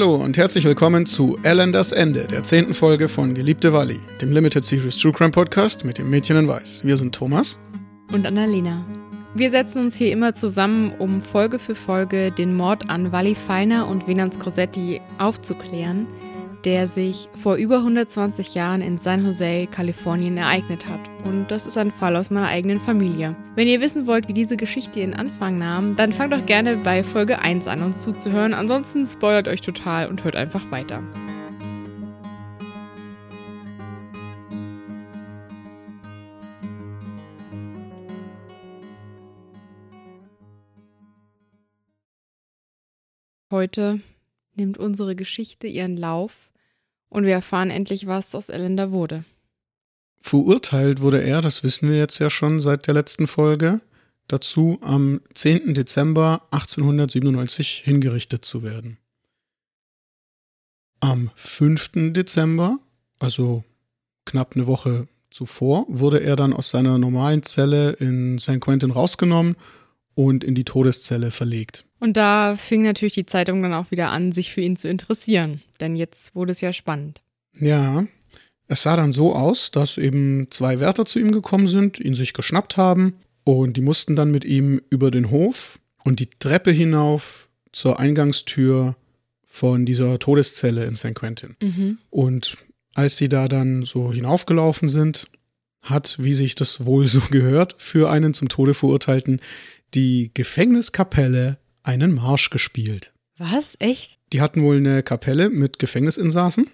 Hallo und herzlich willkommen zu Ellen das Ende, der zehnten Folge von Geliebte Wally, dem Limited Series True Crime Podcast mit dem Mädchen in Weiß. Wir sind Thomas und Annalena. Wir setzen uns hier immer zusammen, um Folge für Folge den Mord an Wally Feiner und Venans Crosetti aufzuklären – der sich vor über 120 Jahren in San Jose, Kalifornien ereignet hat. Und das ist ein Fall aus meiner eigenen Familie. Wenn ihr wissen wollt, wie diese Geschichte ihren Anfang nahm, dann fangt doch gerne bei Folge 1 an, uns zuzuhören. Ansonsten spoilert euch total und hört einfach weiter. Heute nimmt unsere Geschichte ihren Lauf und wir erfahren endlich, was aus Elender wurde. Verurteilt wurde er, das wissen wir jetzt ja schon seit der letzten Folge, dazu am 10. Dezember 1897 hingerichtet zu werden. Am 5. Dezember, also knapp eine Woche zuvor, wurde er dann aus seiner normalen Zelle in St. Quentin rausgenommen und in die Todeszelle verlegt. Und da fing natürlich die Zeitung dann auch wieder an, sich für ihn zu interessieren. Denn jetzt wurde es ja spannend. Ja, es sah dann so aus, dass eben zwei Wärter zu ihm gekommen sind, ihn sich geschnappt haben und die mussten dann mit ihm über den Hof und die Treppe hinauf zur Eingangstür von dieser Todeszelle in St. Quentin. Mhm. Und als sie da dann so hinaufgelaufen sind, hat, wie sich das wohl so gehört, für einen zum Tode verurteilten, die Gefängniskapelle einen Marsch gespielt. Was? Echt? Die hatten wohl eine Kapelle mit Gefängnisinsassen.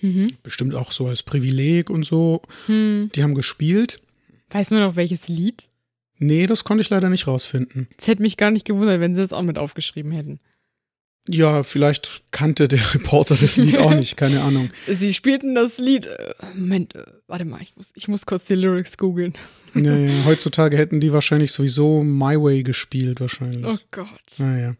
Mhm. Bestimmt auch so als Privileg und so. Mhm. Die haben gespielt. Weiß man noch welches Lied? Nee, das konnte ich leider nicht rausfinden. Es hätte mich gar nicht gewundert, wenn sie das auch mit aufgeschrieben hätten. Ja, vielleicht kannte der Reporter das Lied auch nicht, keine Ahnung. Sie spielten das Lied. Äh, Moment, äh, warte mal, ich muss, ich muss kurz die Lyrics googeln. Ja, ja, heutzutage hätten die wahrscheinlich sowieso My Way gespielt, wahrscheinlich. Oh Gott. Naja.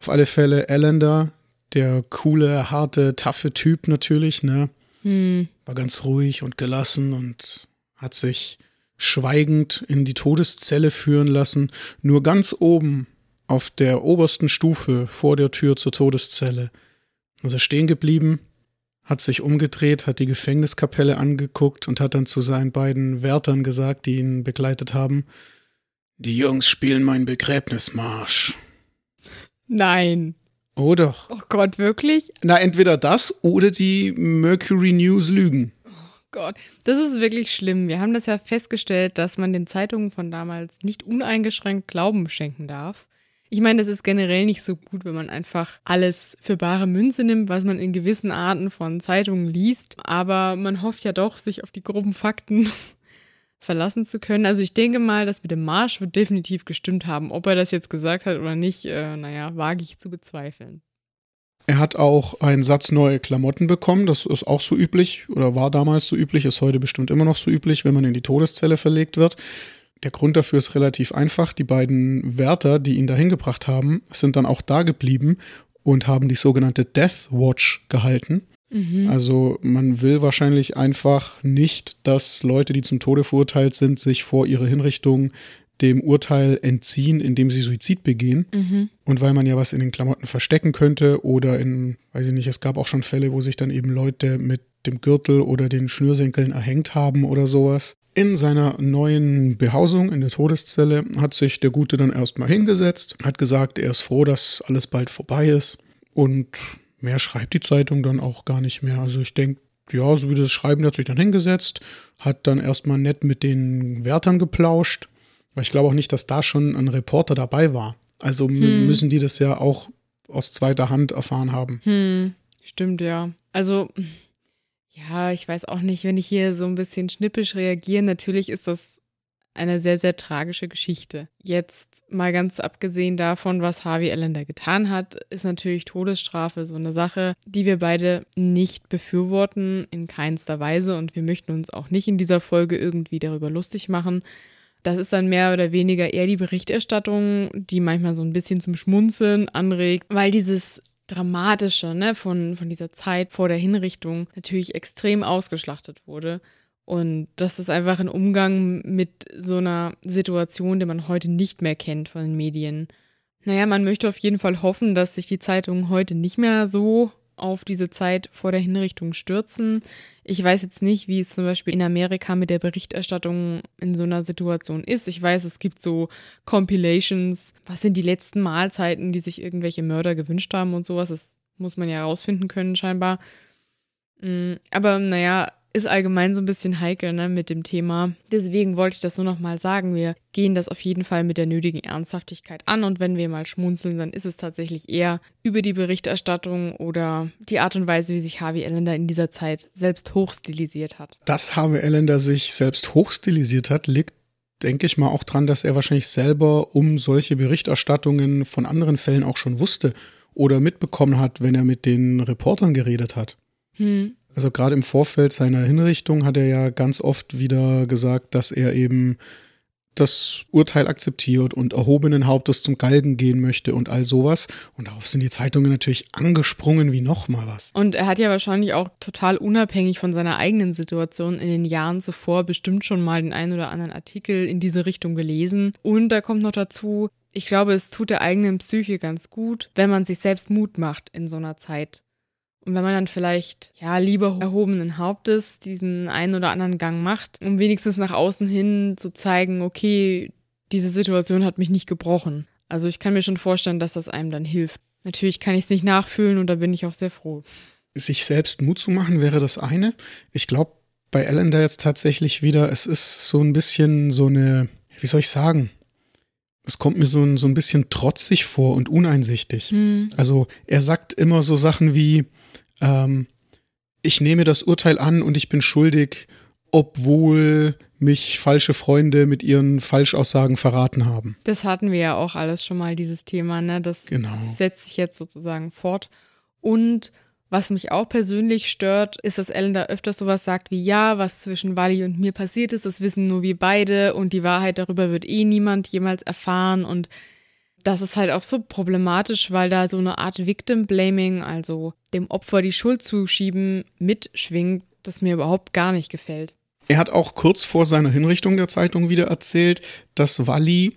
Auf alle Fälle Allender, der coole, harte, taffe Typ natürlich, ne? Hm. War ganz ruhig und gelassen und hat sich schweigend in die Todeszelle führen lassen. Nur ganz oben auf der obersten Stufe vor der Tür zur Todeszelle. Also stehen geblieben, hat sich umgedreht, hat die Gefängniskapelle angeguckt und hat dann zu seinen beiden Wärtern gesagt, die ihn begleitet haben, die Jungs spielen meinen Begräbnismarsch. Nein. Oh doch. Oh Gott, wirklich? Na, entweder das oder die Mercury News lügen. Oh Gott, das ist wirklich schlimm. Wir haben das ja festgestellt, dass man den Zeitungen von damals nicht uneingeschränkt Glauben schenken darf. Ich meine, das ist generell nicht so gut, wenn man einfach alles für bare Münze nimmt, was man in gewissen Arten von Zeitungen liest. Aber man hofft ja doch, sich auf die groben Fakten verlassen zu können. Also ich denke mal, das mit dem Marsch wird definitiv gestimmt haben. Ob er das jetzt gesagt hat oder nicht, äh, naja, wage ich zu bezweifeln. Er hat auch einen Satz neue Klamotten bekommen. Das ist auch so üblich oder war damals so üblich, ist heute bestimmt immer noch so üblich, wenn man in die Todeszelle verlegt wird. Der Grund dafür ist relativ einfach. Die beiden Wärter, die ihn dahin gebracht haben, sind dann auch da geblieben und haben die sogenannte Death Watch gehalten. Mhm. Also man will wahrscheinlich einfach nicht, dass Leute, die zum Tode verurteilt sind, sich vor ihrer Hinrichtung dem Urteil entziehen, indem sie Suizid begehen. Mhm. Und weil man ja was in den Klamotten verstecken könnte oder in, weiß ich nicht, es gab auch schon Fälle, wo sich dann eben Leute mit dem Gürtel oder den Schnürsenkeln erhängt haben oder sowas. In seiner neuen Behausung in der Todeszelle hat sich der Gute dann erstmal hingesetzt, hat gesagt, er ist froh, dass alles bald vorbei ist und mehr schreibt die Zeitung dann auch gar nicht mehr. Also ich denke, ja, so wie das Schreiben, hat sich dann hingesetzt, hat dann erstmal nett mit den Wärtern geplauscht, weil ich glaube auch nicht, dass da schon ein Reporter dabei war. Also hm. müssen die das ja auch aus zweiter Hand erfahren haben. Hm. Stimmt, ja. Also ja, ich weiß auch nicht, wenn ich hier so ein bisschen schnippisch reagiere, natürlich ist das eine sehr, sehr tragische Geschichte. Jetzt mal ganz abgesehen davon, was Harvey Allender getan hat, ist natürlich Todesstrafe so eine Sache, die wir beide nicht befürworten, in keinster Weise. Und wir möchten uns auch nicht in dieser Folge irgendwie darüber lustig machen. Das ist dann mehr oder weniger eher die Berichterstattung, die manchmal so ein bisschen zum Schmunzeln anregt, weil dieses Dramatische ne, von, von dieser Zeit vor der Hinrichtung natürlich extrem ausgeschlachtet wurde. Und das ist einfach ein Umgang mit so einer Situation, die man heute nicht mehr kennt von den Medien. Naja, man möchte auf jeden Fall hoffen, dass sich die Zeitungen heute nicht mehr so auf diese Zeit vor der Hinrichtung stürzen. Ich weiß jetzt nicht, wie es zum Beispiel in Amerika mit der Berichterstattung in so einer Situation ist. Ich weiß, es gibt so Compilations, was sind die letzten Mahlzeiten, die sich irgendwelche Mörder gewünscht haben und sowas. Das muss man ja herausfinden können, scheinbar. Mm, aber naja, ist allgemein so ein bisschen heikel ne, mit dem Thema. Deswegen wollte ich das nur noch mal sagen. Wir gehen das auf jeden Fall mit der nötigen Ernsthaftigkeit an und wenn wir mal schmunzeln, dann ist es tatsächlich eher über die Berichterstattung oder die Art und Weise, wie sich Harvey Ellender in dieser Zeit selbst hochstilisiert hat. Dass Harvey Ellender sich selbst hochstilisiert hat, liegt denke ich mal auch dran, dass er wahrscheinlich selber um solche Berichterstattungen von anderen Fällen auch schon wusste oder mitbekommen hat, wenn er mit den Reportern geredet hat. Hm. Also gerade im Vorfeld seiner Hinrichtung hat er ja ganz oft wieder gesagt, dass er eben das Urteil akzeptiert und erhobenen Hauptes zum Galgen gehen möchte und all sowas. Und darauf sind die Zeitungen natürlich angesprungen wie nochmal was. Und er hat ja wahrscheinlich auch total unabhängig von seiner eigenen Situation in den Jahren zuvor bestimmt schon mal den einen oder anderen Artikel in diese Richtung gelesen. Und da kommt noch dazu, ich glaube, es tut der eigenen Psyche ganz gut, wenn man sich selbst Mut macht in so einer Zeit. Und wenn man dann vielleicht, ja, lieber erhobenen Hauptes diesen einen oder anderen Gang macht, um wenigstens nach außen hin zu zeigen, okay, diese Situation hat mich nicht gebrochen. Also ich kann mir schon vorstellen, dass das einem dann hilft. Natürlich kann ich es nicht nachfühlen und da bin ich auch sehr froh. Sich selbst Mut zu machen wäre das eine. Ich glaube bei Ellen da jetzt tatsächlich wieder, es ist so ein bisschen so eine, wie soll ich sagen? Es kommt mir so ein, so ein bisschen trotzig vor und uneinsichtig. Hm. Also er sagt immer so Sachen wie, ähm, ich nehme das Urteil an und ich bin schuldig, obwohl mich falsche Freunde mit ihren Falschaussagen verraten haben. Das hatten wir ja auch alles schon mal, dieses Thema, ne? Das genau. setzt sich jetzt sozusagen fort. Und was mich auch persönlich stört, ist, dass Ellen da öfters sowas sagt wie, ja, was zwischen Wally und mir passiert ist, das wissen nur wir beide und die Wahrheit darüber wird eh niemand jemals erfahren und das ist halt auch so problematisch, weil da so eine Art Victim Blaming, also dem Opfer die Schuld zuschieben, mitschwingt, das mir überhaupt gar nicht gefällt. Er hat auch kurz vor seiner Hinrichtung der Zeitung wieder erzählt, dass Wally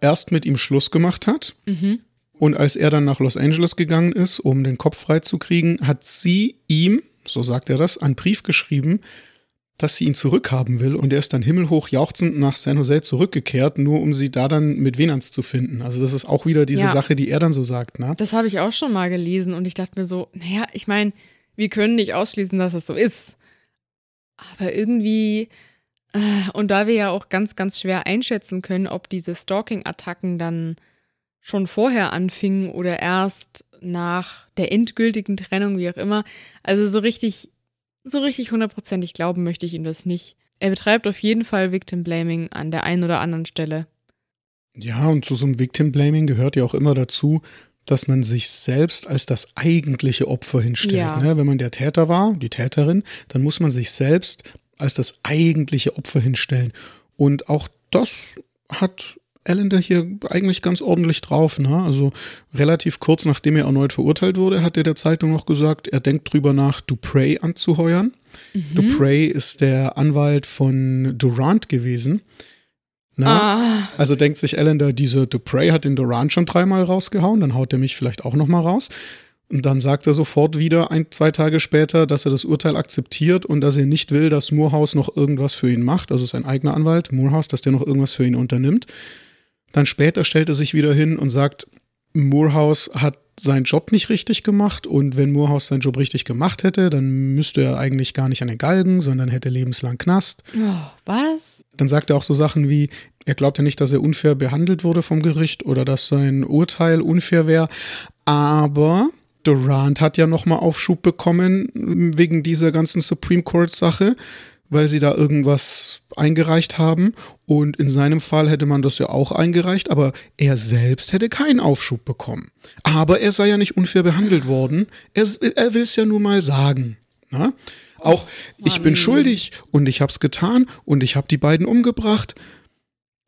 erst mit ihm Schluss gemacht hat. Mhm. Und als er dann nach Los Angeles gegangen ist, um den Kopf freizukriegen, hat sie ihm, so sagt er das, einen Brief geschrieben, dass sie ihn zurückhaben will und er ist dann himmelhoch jauchzend nach San Jose zurückgekehrt, nur um sie da dann mit Venans zu finden. Also das ist auch wieder diese ja. Sache, die er dann so sagt. Ne? Das habe ich auch schon mal gelesen und ich dachte mir so, naja, ich meine, wir können nicht ausschließen, dass das so ist. Aber irgendwie, äh, und da wir ja auch ganz, ganz schwer einschätzen können, ob diese Stalking-Attacken dann schon vorher anfingen oder erst nach der endgültigen Trennung, wie auch immer. Also so richtig so richtig hundertprozentig glauben möchte ich ihm das nicht. Er betreibt auf jeden Fall Victim Blaming an der einen oder anderen Stelle. Ja, und zu so einem Victim Blaming gehört ja auch immer dazu, dass man sich selbst als das eigentliche Opfer hinstellt. Ja. Ne? Wenn man der Täter war, die Täterin, dann muss man sich selbst als das eigentliche Opfer hinstellen. Und auch das hat Allender hier eigentlich ganz ordentlich drauf. Ne? Also relativ kurz nachdem er erneut verurteilt wurde, hat er der Zeitung noch gesagt, er denkt drüber nach, Dupray anzuheuern. Mhm. Dupray ist der Anwalt von Durant gewesen. Na? Ah. Also denkt sich Allender, dieser Dupray hat den Durant schon dreimal rausgehauen, dann haut er mich vielleicht auch nochmal raus. Und dann sagt er sofort wieder, ein, zwei Tage später, dass er das Urteil akzeptiert und dass er nicht will, dass Moorhouse noch irgendwas für ihn macht, also sein eigener Anwalt, Moorhouse, dass der noch irgendwas für ihn unternimmt. Dann später stellt er sich wieder hin und sagt, Moorhouse hat seinen Job nicht richtig gemacht und wenn Moorhouse seinen Job richtig gemacht hätte, dann müsste er eigentlich gar nicht an den Galgen, sondern hätte lebenslang Knast. Oh, was? Dann sagt er auch so Sachen wie, er glaubt ja nicht, dass er unfair behandelt wurde vom Gericht oder dass sein Urteil unfair wäre, aber Durant hat ja nochmal Aufschub bekommen wegen dieser ganzen Supreme Court Sache weil sie da irgendwas eingereicht haben. Und in seinem Fall hätte man das ja auch eingereicht, aber er selbst hätte keinen Aufschub bekommen. Aber er sei ja nicht unfair behandelt worden. Er, er will es ja nur mal sagen. Na? Auch oh, ich bin schuldig und ich habe es getan und ich habe die beiden umgebracht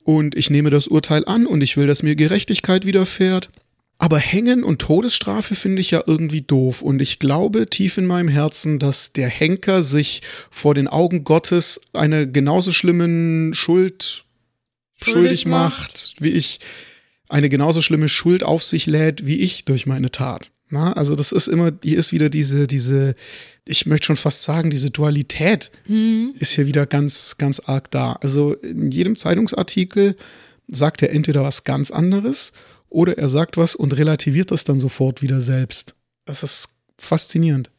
und ich nehme das Urteil an und ich will, dass mir Gerechtigkeit widerfährt. Aber Hängen und Todesstrafe finde ich ja irgendwie doof. Und ich glaube tief in meinem Herzen, dass der Henker sich vor den Augen Gottes einer genauso schlimmen Schuld schuldig, schuldig macht, wie ich. eine genauso schlimme Schuld auf sich lädt wie ich durch meine Tat. Na, also das ist immer, hier ist wieder diese, diese, ich möchte schon fast sagen, diese Dualität mhm. ist hier wieder ganz, ganz arg da. Also in jedem Zeitungsartikel sagt er entweder was ganz anderes oder er sagt was und relativiert das dann sofort wieder selbst. Das ist faszinierend.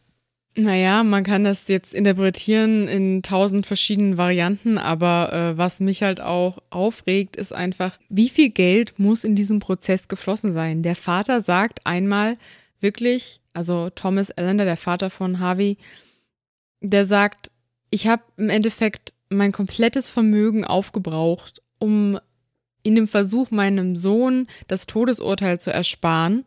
Naja, man kann das jetzt interpretieren in tausend verschiedenen Varianten, aber äh, was mich halt auch aufregt, ist einfach, wie viel Geld muss in diesem Prozess geflossen sein? Der Vater sagt einmal wirklich, also Thomas Allender, der Vater von Harvey, der sagt, ich habe im Endeffekt mein komplettes Vermögen aufgebraucht, um in dem Versuch, meinem Sohn das Todesurteil zu ersparen.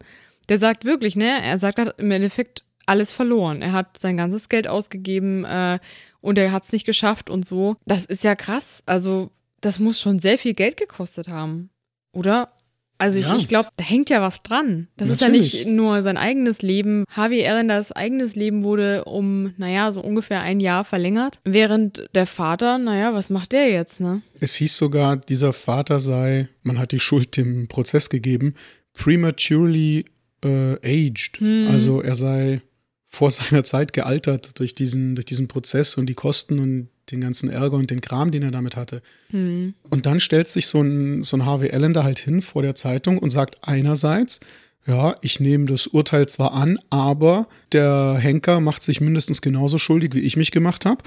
Der sagt wirklich, ne? Er sagt, er hat im Endeffekt alles verloren. Er hat sein ganzes Geld ausgegeben äh, und er hat es nicht geschafft und so. Das ist ja krass. Also, das muss schon sehr viel Geld gekostet haben. Oder? Also ich, ja. ich glaube, da hängt ja was dran. Das Natürlich. ist ja nicht nur sein eigenes Leben. Harvey Erenders eigenes Leben wurde um, naja, so ungefähr ein Jahr verlängert. Während der Vater, naja, was macht der jetzt, ne? Es hieß sogar, dieser Vater sei, man hat die Schuld dem Prozess gegeben, prematurely äh, aged. Hm. Also er sei vor seiner Zeit gealtert durch diesen, durch diesen Prozess und die Kosten und den ganzen Ärger und den Kram, den er damit hatte. Mhm. Und dann stellt sich so ein, so ein Harvey Allender halt hin vor der Zeitung und sagt einerseits, ja, ich nehme das Urteil zwar an, aber der Henker macht sich mindestens genauso schuldig, wie ich mich gemacht habe.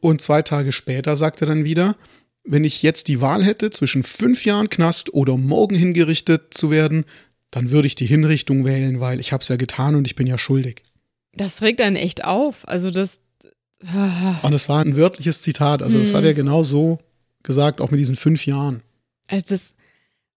Und zwei Tage später sagt er dann wieder, wenn ich jetzt die Wahl hätte zwischen fünf Jahren Knast oder morgen hingerichtet zu werden, dann würde ich die Hinrichtung wählen, weil ich habe es ja getan und ich bin ja schuldig. Das regt einen echt auf. Also das. Und es war ein wörtliches Zitat. Also, das hat er hm. genau so gesagt, auch mit diesen fünf Jahren. Also das,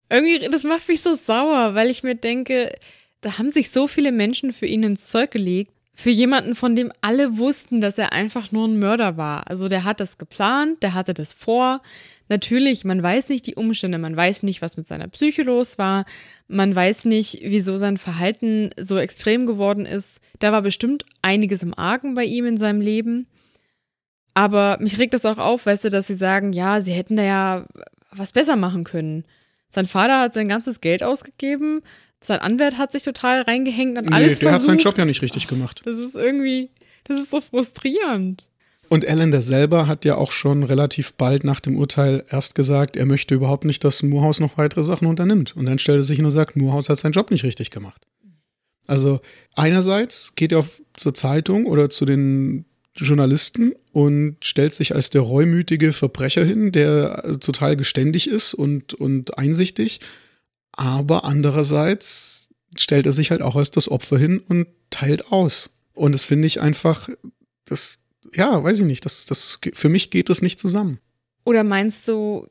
irgendwie, das macht mich so sauer, weil ich mir denke, da haben sich so viele Menschen für ihn ins Zeug gelegt. Für jemanden, von dem alle wussten, dass er einfach nur ein Mörder war. Also der hat das geplant, der hatte das vor, Natürlich, man weiß nicht die Umstände, man weiß nicht, was mit seiner Psyche los war, man weiß nicht, wieso sein Verhalten so extrem geworden ist. Da war bestimmt einiges im Argen bei ihm in seinem Leben. Aber mich regt das auch auf, weißt du, dass sie sagen, ja, sie hätten da ja was besser machen können. Sein Vater hat sein ganzes Geld ausgegeben, sein Anwalt hat sich total reingehängt und alles nee, der versucht. hat seinen Job ja nicht richtig gemacht. Das ist irgendwie, das ist so frustrierend. Und Allender selber hat ja auch schon relativ bald nach dem Urteil erst gesagt, er möchte überhaupt nicht, dass Moorhaus noch weitere Sachen unternimmt. Und dann stellt er sich hin und sagt, Moorhaus hat seinen Job nicht richtig gemacht. Also einerseits geht er zur Zeitung oder zu den Journalisten und stellt sich als der reumütige Verbrecher hin, der total geständig ist und, und einsichtig. Aber andererseits stellt er sich halt auch als das Opfer hin und teilt aus. Und das finde ich einfach, das, ja, weiß ich nicht, das, das, für mich geht das nicht zusammen. Oder meinst du,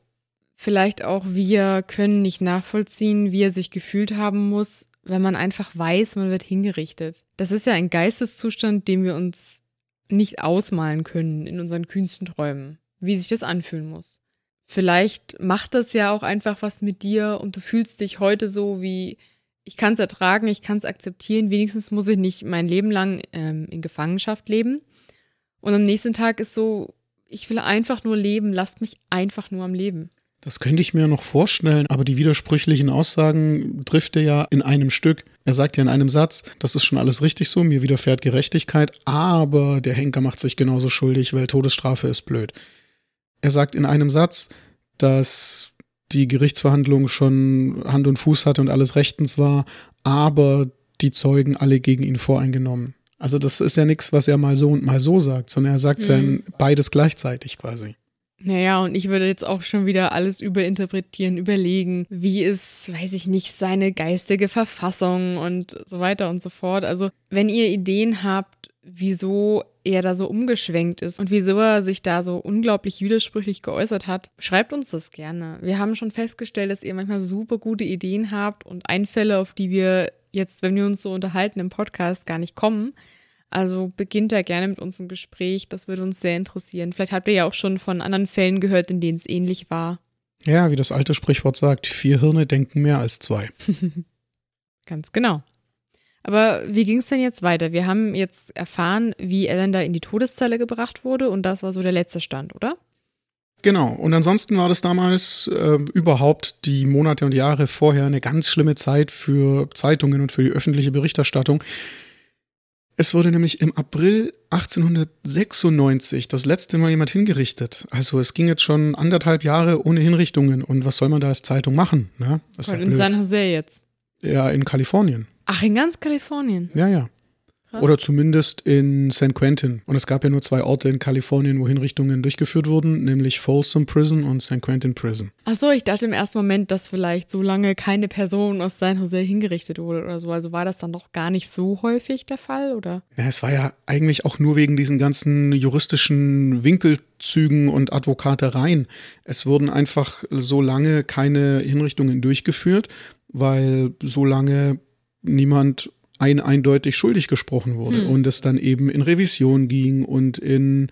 vielleicht auch wir können nicht nachvollziehen, wie er sich gefühlt haben muss, wenn man einfach weiß, man wird hingerichtet. Das ist ja ein Geisteszustand, den wir uns nicht ausmalen können in unseren kühnsten Träumen, wie sich das anfühlen muss. Vielleicht macht das ja auch einfach was mit dir und du fühlst dich heute so wie, ich kann es ertragen, ich kann es akzeptieren, wenigstens muss ich nicht mein Leben lang ähm, in Gefangenschaft leben. Und am nächsten Tag ist so, ich will einfach nur leben, lasst mich einfach nur am Leben. Das könnte ich mir noch vorstellen, aber die widersprüchlichen Aussagen trifft er ja in einem Stück. Er sagt ja in einem Satz, das ist schon alles richtig so, mir widerfährt Gerechtigkeit, aber der Henker macht sich genauso schuldig, weil Todesstrafe ist blöd. Er sagt in einem Satz, dass die Gerichtsverhandlung schon Hand und Fuß hatte und alles rechtens war, aber die Zeugen alle gegen ihn voreingenommen. Also das ist ja nichts, was er mal so und mal so sagt, sondern er sagt mhm. ja beides gleichzeitig quasi. Naja, und ich würde jetzt auch schon wieder alles überinterpretieren, überlegen, wie ist, weiß ich nicht, seine geistige Verfassung und so weiter und so fort. Also, wenn ihr Ideen habt, wieso er da so umgeschwenkt ist und wieso er sich da so unglaublich widersprüchlich geäußert hat, schreibt uns das gerne. Wir haben schon festgestellt, dass ihr manchmal super gute Ideen habt und Einfälle, auf die wir jetzt, wenn wir uns so unterhalten im Podcast, gar nicht kommen. Also beginnt da gerne mit uns ein Gespräch, das würde uns sehr interessieren. Vielleicht habt ihr ja auch schon von anderen Fällen gehört, in denen es ähnlich war. Ja, wie das alte Sprichwort sagt, vier Hirne denken mehr als zwei. Ganz genau. Aber wie ging es denn jetzt weiter? Wir haben jetzt erfahren, wie Ellen da in die Todeszelle gebracht wurde und das war so der letzte Stand, oder? Genau. Und ansonsten war das damals äh, überhaupt die Monate und Jahre vorher eine ganz schlimme Zeit für Zeitungen und für die öffentliche Berichterstattung. Es wurde nämlich im April 1896 das letzte Mal jemand hingerichtet. Also es ging jetzt schon anderthalb Jahre ohne Hinrichtungen. Und was soll man da als Zeitung machen? Ne? Ja in San Jose jetzt. Ja, in Kalifornien. Ach, in ganz Kalifornien. Ja, ja. Oder zumindest in San Quentin. Und es gab ja nur zwei Orte in Kalifornien, wo Hinrichtungen durchgeführt wurden, nämlich Folsom Prison und San Quentin Prison. Ach so, ich dachte im ersten Moment, dass vielleicht so lange keine Person aus San Jose hingerichtet wurde oder so. Also war das dann doch gar nicht so häufig der Fall, oder? Ja, es war ja eigentlich auch nur wegen diesen ganzen juristischen Winkelzügen und Advokatereien. Es wurden einfach so lange keine Hinrichtungen durchgeführt, weil so lange niemand ein eindeutig schuldig gesprochen wurde hm. und es dann eben in Revision ging und in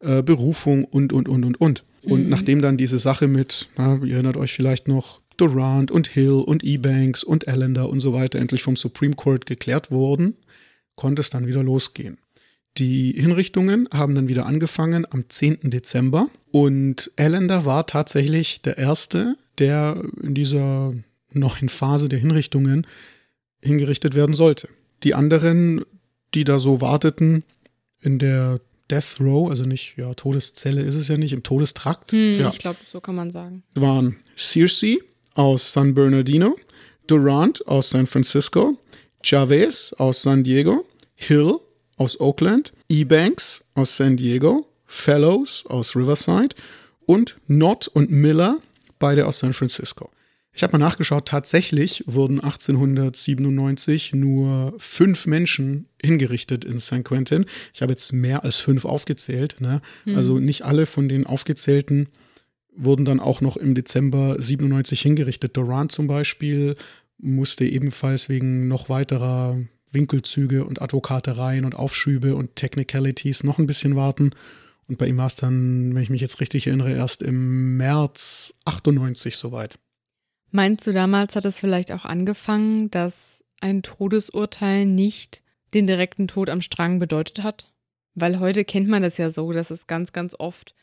äh, Berufung und, und, und, und, und. Und mhm. nachdem dann diese Sache mit, na, ihr erinnert euch vielleicht noch, Durant und Hill und Ebanks und Allender und so weiter endlich vom Supreme Court geklärt wurden, konnte es dann wieder losgehen. Die Hinrichtungen haben dann wieder angefangen am 10. Dezember und Allender war tatsächlich der Erste, der in dieser neuen Phase der Hinrichtungen hingerichtet werden sollte. Die anderen, die da so warteten, in der Death Row, also nicht, ja, Todeszelle ist es ja nicht, im Todestrakt. Hm, ja. Ich glaube, so kann man sagen. Waren Circe aus San Bernardino, Durant aus San Francisco, Chavez aus San Diego, Hill aus Oakland, Ebanks aus San Diego, Fellows aus Riverside und Nott und Miller, beide aus San Francisco. Ich habe mal nachgeschaut, tatsächlich wurden 1897 nur fünf Menschen hingerichtet in San Quentin. Ich habe jetzt mehr als fünf aufgezählt. Ne? Mhm. Also nicht alle von den aufgezählten wurden dann auch noch im Dezember 97 hingerichtet. Durant zum Beispiel musste ebenfalls wegen noch weiterer Winkelzüge und Advokatereien und Aufschübe und Technicalities noch ein bisschen warten. Und bei ihm war es dann, wenn ich mich jetzt richtig erinnere, erst im März 98 soweit. Meinst du, damals hat es vielleicht auch angefangen, dass ein Todesurteil nicht den direkten Tod am Strang bedeutet hat? Weil heute kennt man das ja so, dass es ganz, ganz oft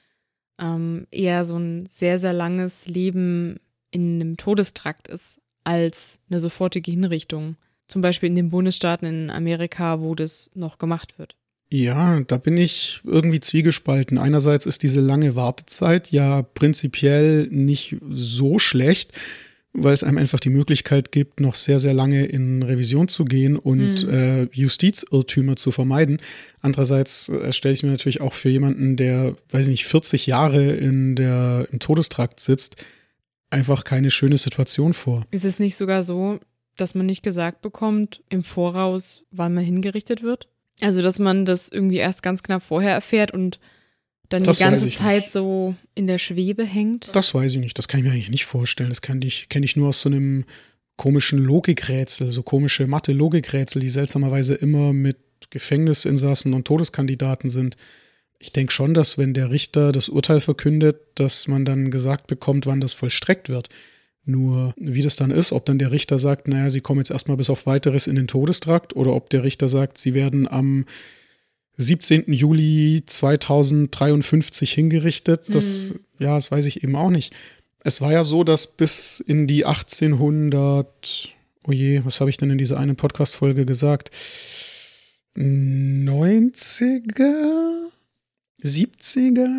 ähm, eher so ein sehr, sehr langes Leben in einem Todestrakt ist, als eine sofortige Hinrichtung. Zum Beispiel in den Bundesstaaten in Amerika, wo das noch gemacht wird. Ja, da bin ich irgendwie zwiegespalten. Einerseits ist diese lange Wartezeit ja prinzipiell nicht so schlecht weil es einem einfach die Möglichkeit gibt, noch sehr, sehr lange in Revision zu gehen und mhm. äh, Justizirrtümer zu vermeiden. Andererseits äh, stelle ich mir natürlich auch für jemanden, der, weiß ich nicht, 40 Jahre in der, im Todestrakt sitzt, einfach keine schöne Situation vor. Ist es nicht sogar so, dass man nicht gesagt bekommt im Voraus, wann man hingerichtet wird? Also, dass man das irgendwie erst ganz knapp vorher erfährt und dann das die ganze Zeit nicht. so in der Schwebe hängt? Das weiß ich nicht. Das kann ich mir eigentlich nicht vorstellen. Das kenne ich, kenn ich nur aus so einem komischen Logikrätsel, so komische Mathe-Logikrätsel, die seltsamerweise immer mit Gefängnisinsassen und Todeskandidaten sind. Ich denke schon, dass wenn der Richter das Urteil verkündet, dass man dann gesagt bekommt, wann das vollstreckt wird. Nur wie das dann ist, ob dann der Richter sagt, naja, sie kommen jetzt erstmal bis auf weiteres in den Todestrakt oder ob der Richter sagt, sie werden am 17. Juli 2053 hingerichtet. Das, hm. ja, das weiß ich eben auch nicht. Es war ja so, dass bis in die 1800, oh je, was habe ich denn in dieser einen Podcast-Folge gesagt? 90er? 70er,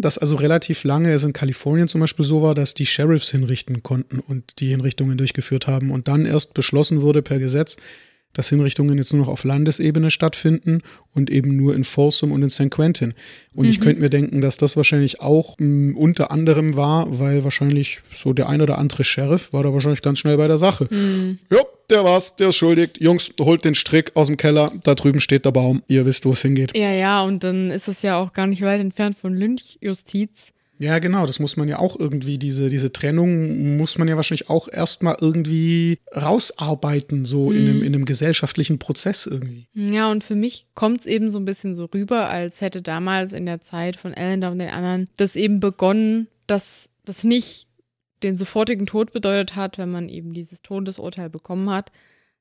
das also relativ lange es in Kalifornien zum Beispiel so war, dass die Sheriffs hinrichten konnten und die Hinrichtungen durchgeführt haben und dann erst beschlossen wurde per Gesetz, dass Hinrichtungen jetzt nur noch auf Landesebene stattfinden und eben nur in Folsom und in St. Quentin. Und mhm. ich könnte mir denken, dass das wahrscheinlich auch m, unter anderem war, weil wahrscheinlich so der ein oder andere Sheriff war da wahrscheinlich ganz schnell bei der Sache. Mhm. Ja, der war's, der ist schuldig. Jungs, holt den Strick aus dem Keller, da drüben steht der Baum. Ihr wisst, wo es hingeht. Ja, ja, und dann ist es ja auch gar nicht weit entfernt von Lynchjustiz. Ja, genau, das muss man ja auch irgendwie, diese, diese Trennung muss man ja wahrscheinlich auch erstmal irgendwie rausarbeiten, so mhm. in, einem, in einem gesellschaftlichen Prozess irgendwie. Ja, und für mich kommt es eben so ein bisschen so rüber, als hätte damals in der Zeit von Ellender und den anderen das eben begonnen, dass das nicht den sofortigen Tod bedeutet hat, wenn man eben dieses Todesurteil bekommen hat,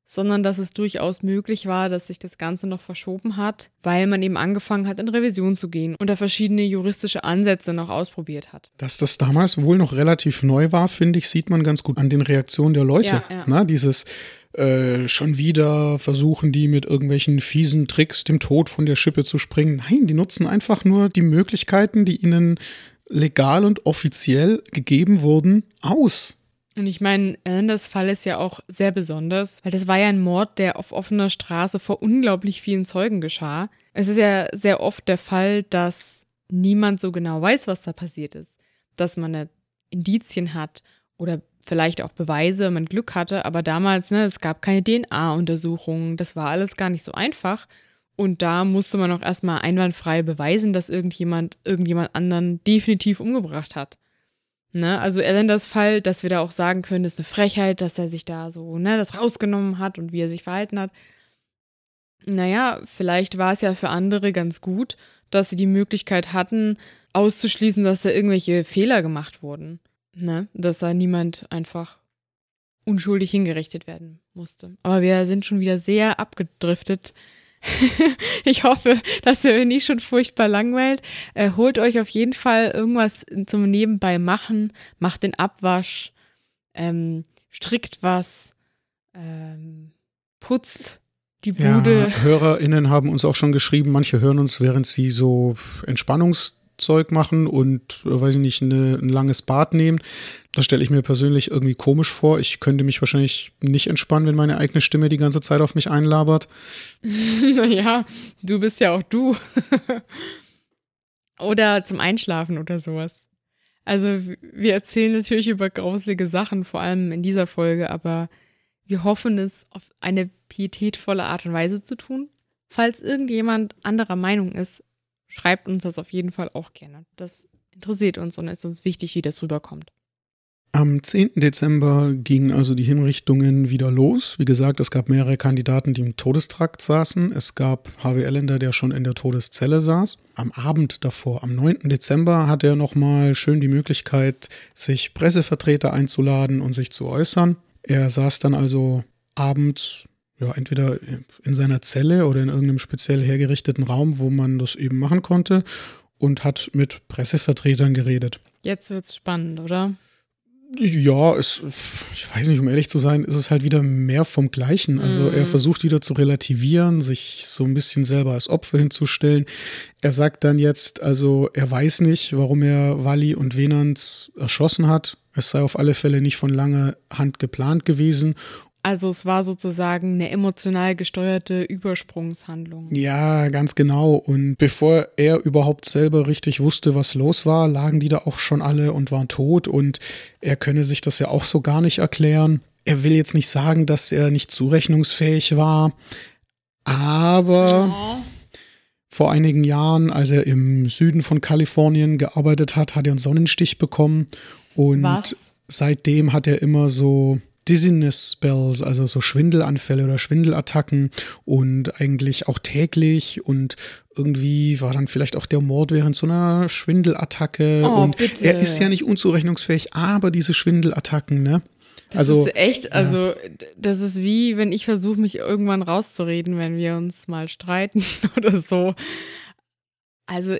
sondern dass es durchaus möglich war, dass sich das Ganze noch verschoben hat, weil man eben angefangen hat, in Revision zu gehen und da verschiedene juristische Ansätze noch ausprobiert hat. Dass das damals wohl noch relativ neu war, finde ich, sieht man ganz gut an den Reaktionen der Leute. Ja, ja. Na, dieses äh, schon wieder versuchen die mit irgendwelchen fiesen Tricks dem Tod von der Schippe zu springen. Nein, die nutzen einfach nur die Möglichkeiten, die ihnen legal und offiziell gegeben wurden, aus. Und ich meine, Anders Fall ist ja auch sehr besonders, weil das war ja ein Mord, der auf offener Straße vor unglaublich vielen Zeugen geschah. Es ist ja sehr oft der Fall, dass niemand so genau weiß, was da passiert ist. Dass man Indizien hat oder vielleicht auch Beweise, man Glück hatte, aber damals, ne, es gab keine DNA-Untersuchungen, das war alles gar nicht so einfach. Und da musste man auch erstmal einwandfrei beweisen, dass irgendjemand irgendjemand anderen definitiv umgebracht hat. Ne? Also Elenders Fall, dass wir da auch sagen können, ist eine Frechheit, dass er sich da so, ne, das rausgenommen hat und wie er sich verhalten hat. Naja, vielleicht war es ja für andere ganz gut, dass sie die Möglichkeit hatten, auszuschließen, dass da irgendwelche Fehler gemacht wurden. Ne? Dass da niemand einfach unschuldig hingerichtet werden musste. Aber wir sind schon wieder sehr abgedriftet ich hoffe, dass ihr euch nicht schon furchtbar langweilt. Äh, holt euch auf jeden Fall irgendwas zum Nebenbei machen. Macht den Abwasch, ähm, strickt was, ähm, putzt die Bude. Ja, HörerInnen haben uns auch schon geschrieben, manche hören uns, während sie so Entspannungs- Zeug machen und, äh, weiß ich nicht, eine, ein langes Bad nehmen. Das stelle ich mir persönlich irgendwie komisch vor. Ich könnte mich wahrscheinlich nicht entspannen, wenn meine eigene Stimme die ganze Zeit auf mich einlabert. naja, du bist ja auch du. oder zum Einschlafen oder sowas. Also wir erzählen natürlich über grauslige Sachen, vor allem in dieser Folge, aber wir hoffen es auf eine pietätvolle Art und Weise zu tun. Falls irgendjemand anderer Meinung ist, schreibt uns das auf jeden Fall auch gerne. Das interessiert uns und ist uns wichtig, wie das rüberkommt. Am 10. Dezember gingen also die Hinrichtungen wieder los. Wie gesagt, es gab mehrere Kandidaten, die im Todestrakt saßen. Es gab Harvey Allender, der schon in der Todeszelle saß. Am Abend davor, am 9. Dezember, hatte er nochmal schön die Möglichkeit, sich Pressevertreter einzuladen und sich zu äußern. Er saß dann also abends ja, entweder in seiner Zelle oder in irgendeinem speziell hergerichteten Raum, wo man das eben machen konnte und hat mit Pressevertretern geredet. Jetzt wird's spannend, oder? Ja, es, ich weiß nicht, um ehrlich zu sein, ist es halt wieder mehr vom Gleichen. Also mm. er versucht wieder zu relativieren, sich so ein bisschen selber als Opfer hinzustellen. Er sagt dann jetzt, also er weiß nicht, warum er Wally und Venant erschossen hat. Es sei auf alle Fälle nicht von langer Hand geplant gewesen also es war sozusagen eine emotional gesteuerte Übersprungshandlung. Ja, ganz genau. Und bevor er überhaupt selber richtig wusste, was los war, lagen die da auch schon alle und waren tot. Und er könne sich das ja auch so gar nicht erklären. Er will jetzt nicht sagen, dass er nicht zurechnungsfähig war. Aber ja. vor einigen Jahren, als er im Süden von Kalifornien gearbeitet hat, hat er einen Sonnenstich bekommen. Und was? seitdem hat er immer so Dizziness Spells, also so Schwindelanfälle oder Schwindelattacken und eigentlich auch täglich und irgendwie war dann vielleicht auch der Mord während so einer Schwindelattacke oh, und bitte. er ist ja nicht unzurechnungsfähig, aber diese Schwindelattacken, ne? Das also, ist echt, also das ist wie, wenn ich versuche, mich irgendwann rauszureden, wenn wir uns mal streiten oder so. Also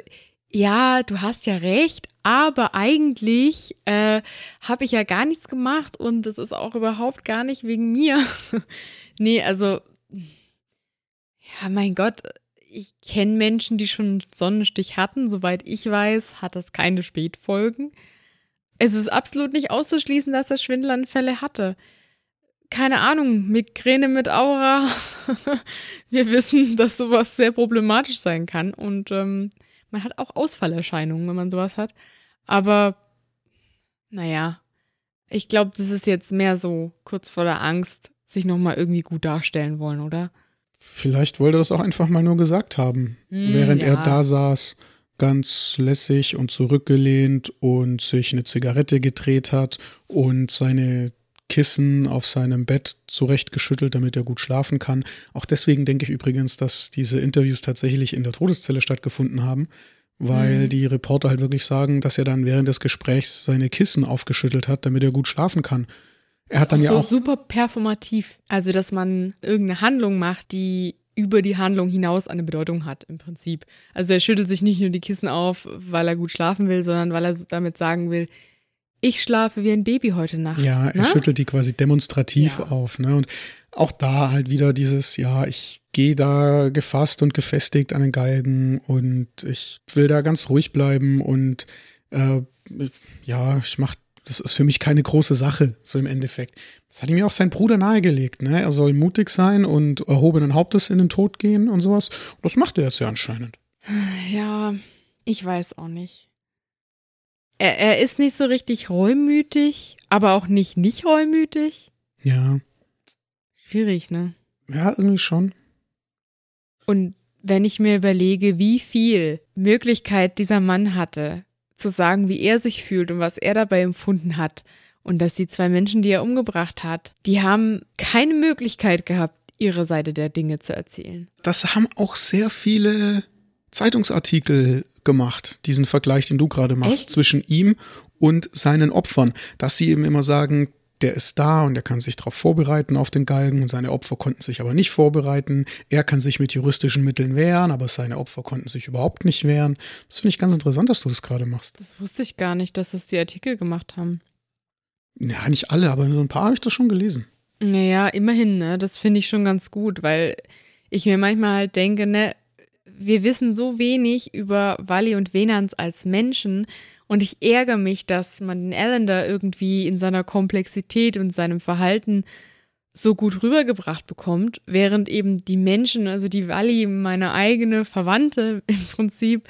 ja, du hast ja recht, aber eigentlich äh, habe ich ja gar nichts gemacht und das ist auch überhaupt gar nicht wegen mir. nee, also, ja, mein Gott, ich kenne Menschen, die schon Sonnenstich hatten. Soweit ich weiß, hat das keine Spätfolgen. Es ist absolut nicht auszuschließen, dass er Schwindelanfälle hatte. Keine Ahnung, Migräne mit Aura. Wir wissen, dass sowas sehr problematisch sein kann und ähm, man hat auch Ausfallerscheinungen, wenn man sowas hat. Aber naja, ich glaube, das ist jetzt mehr so kurz vor der Angst, sich nochmal irgendwie gut darstellen wollen, oder? Vielleicht wollte er das auch einfach mal nur gesagt haben, mm, während ja. er da saß, ganz lässig und zurückgelehnt und sich eine Zigarette gedreht hat und seine Kissen auf seinem Bett zurechtgeschüttelt, damit er gut schlafen kann. Auch deswegen denke ich übrigens, dass diese Interviews tatsächlich in der Todeszelle stattgefunden haben, weil mhm. die Reporter halt wirklich sagen, dass er dann während des Gesprächs seine Kissen aufgeschüttelt hat, damit er gut schlafen kann. Er hat dann ja so auch. super performativ. Also, dass man irgendeine Handlung macht, die über die Handlung hinaus eine Bedeutung hat, im Prinzip. Also, er schüttelt sich nicht nur die Kissen auf, weil er gut schlafen will, sondern weil er damit sagen will, ich schlafe wie ein Baby heute Nacht. Ja, er ne? schüttelt die quasi demonstrativ Ja. auf. Ne? Und auch da halt wieder dieses, ja, ich gehe da gefasst und gefestigt an den Galgen und ich will da ganz ruhig bleiben und äh, ja, ich mach, das ist für mich keine große Sache, so im Endeffekt. Das hat ihm ja auch sein Bruder nahegelegt, ne? Er soll mutig sein und erhobenen Hauptes in den Tod gehen und sowas. Und das macht er jetzt ja anscheinend. Ja, ich weiß auch nicht. Er, er ist nicht so richtig reumütig, aber auch nicht nicht reumütig. Ja, Schwierig, ne? ja, irgendwie schon. Und wenn ich mir überlege, wie viel Möglichkeit dieser Mann hatte, zu sagen, wie er sich fühlt und was er dabei empfunden hat, und dass die zwei Menschen, die er umgebracht hat, die haben keine Möglichkeit gehabt, ihre Seite der Dinge zu erzählen. das haben auch sehr viele Zeitungsartikel gemacht, diesen Vergleich, den du gerade machst, Echt? zwischen ihm und seinen Opfern, dass sie ihm immer sagen, der ist da und er kann sich darauf vorbereiten auf den Galgen und seine Opfer konnten sich aber nicht vorbereiten. Er kann sich mit juristischen Mitteln wehren, aber seine Opfer konnten sich überhaupt nicht wehren. Das finde ich ganz interessant, dass du das gerade machst. Das wusste ich gar nicht, dass das die Artikel gemacht haben. Ja, nicht alle, aber so ein paar habe ich das schon gelesen. Naja, immerhin, ne? Das finde ich schon ganz gut, weil ich mir manchmal halt denke, ne, wir wissen so wenig über Wally und Venans als Menschen und ich ärgere mich, dass man den Allender irgendwie in seiner Komplexität und seinem Verhalten so gut rübergebracht bekommt, während eben die Menschen, also die Wally, meine eigene Verwandte im Prinzip,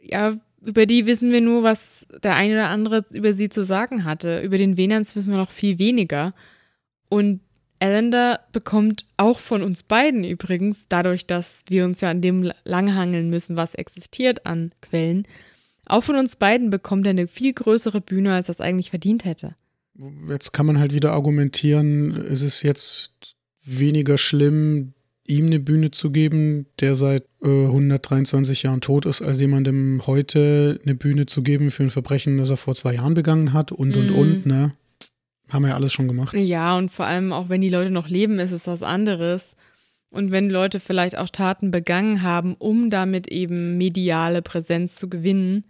ja, über die wissen wir nur, was der eine oder andere über sie zu sagen hatte. Über den Venans wissen wir noch viel weniger. Und Allender bekommt auch von uns beiden übrigens, dadurch, dass wir uns ja an dem langhangeln müssen, was existiert an Quellen, auch von uns beiden bekommt er eine viel größere Bühne, als er es eigentlich verdient hätte. Jetzt kann man halt wieder argumentieren, ist es jetzt weniger schlimm, ihm eine Bühne zu geben, der seit äh, 123 Jahren tot ist, als jemandem heute eine Bühne zu geben für ein Verbrechen, das er vor zwei Jahren begangen hat und und Mhm. und, ne? Haben wir ja alles schon gemacht. Ja, und vor allem auch wenn die Leute noch leben, ist es was anderes. Und wenn Leute vielleicht auch Taten begangen haben, um damit eben mediale Präsenz zu gewinnen,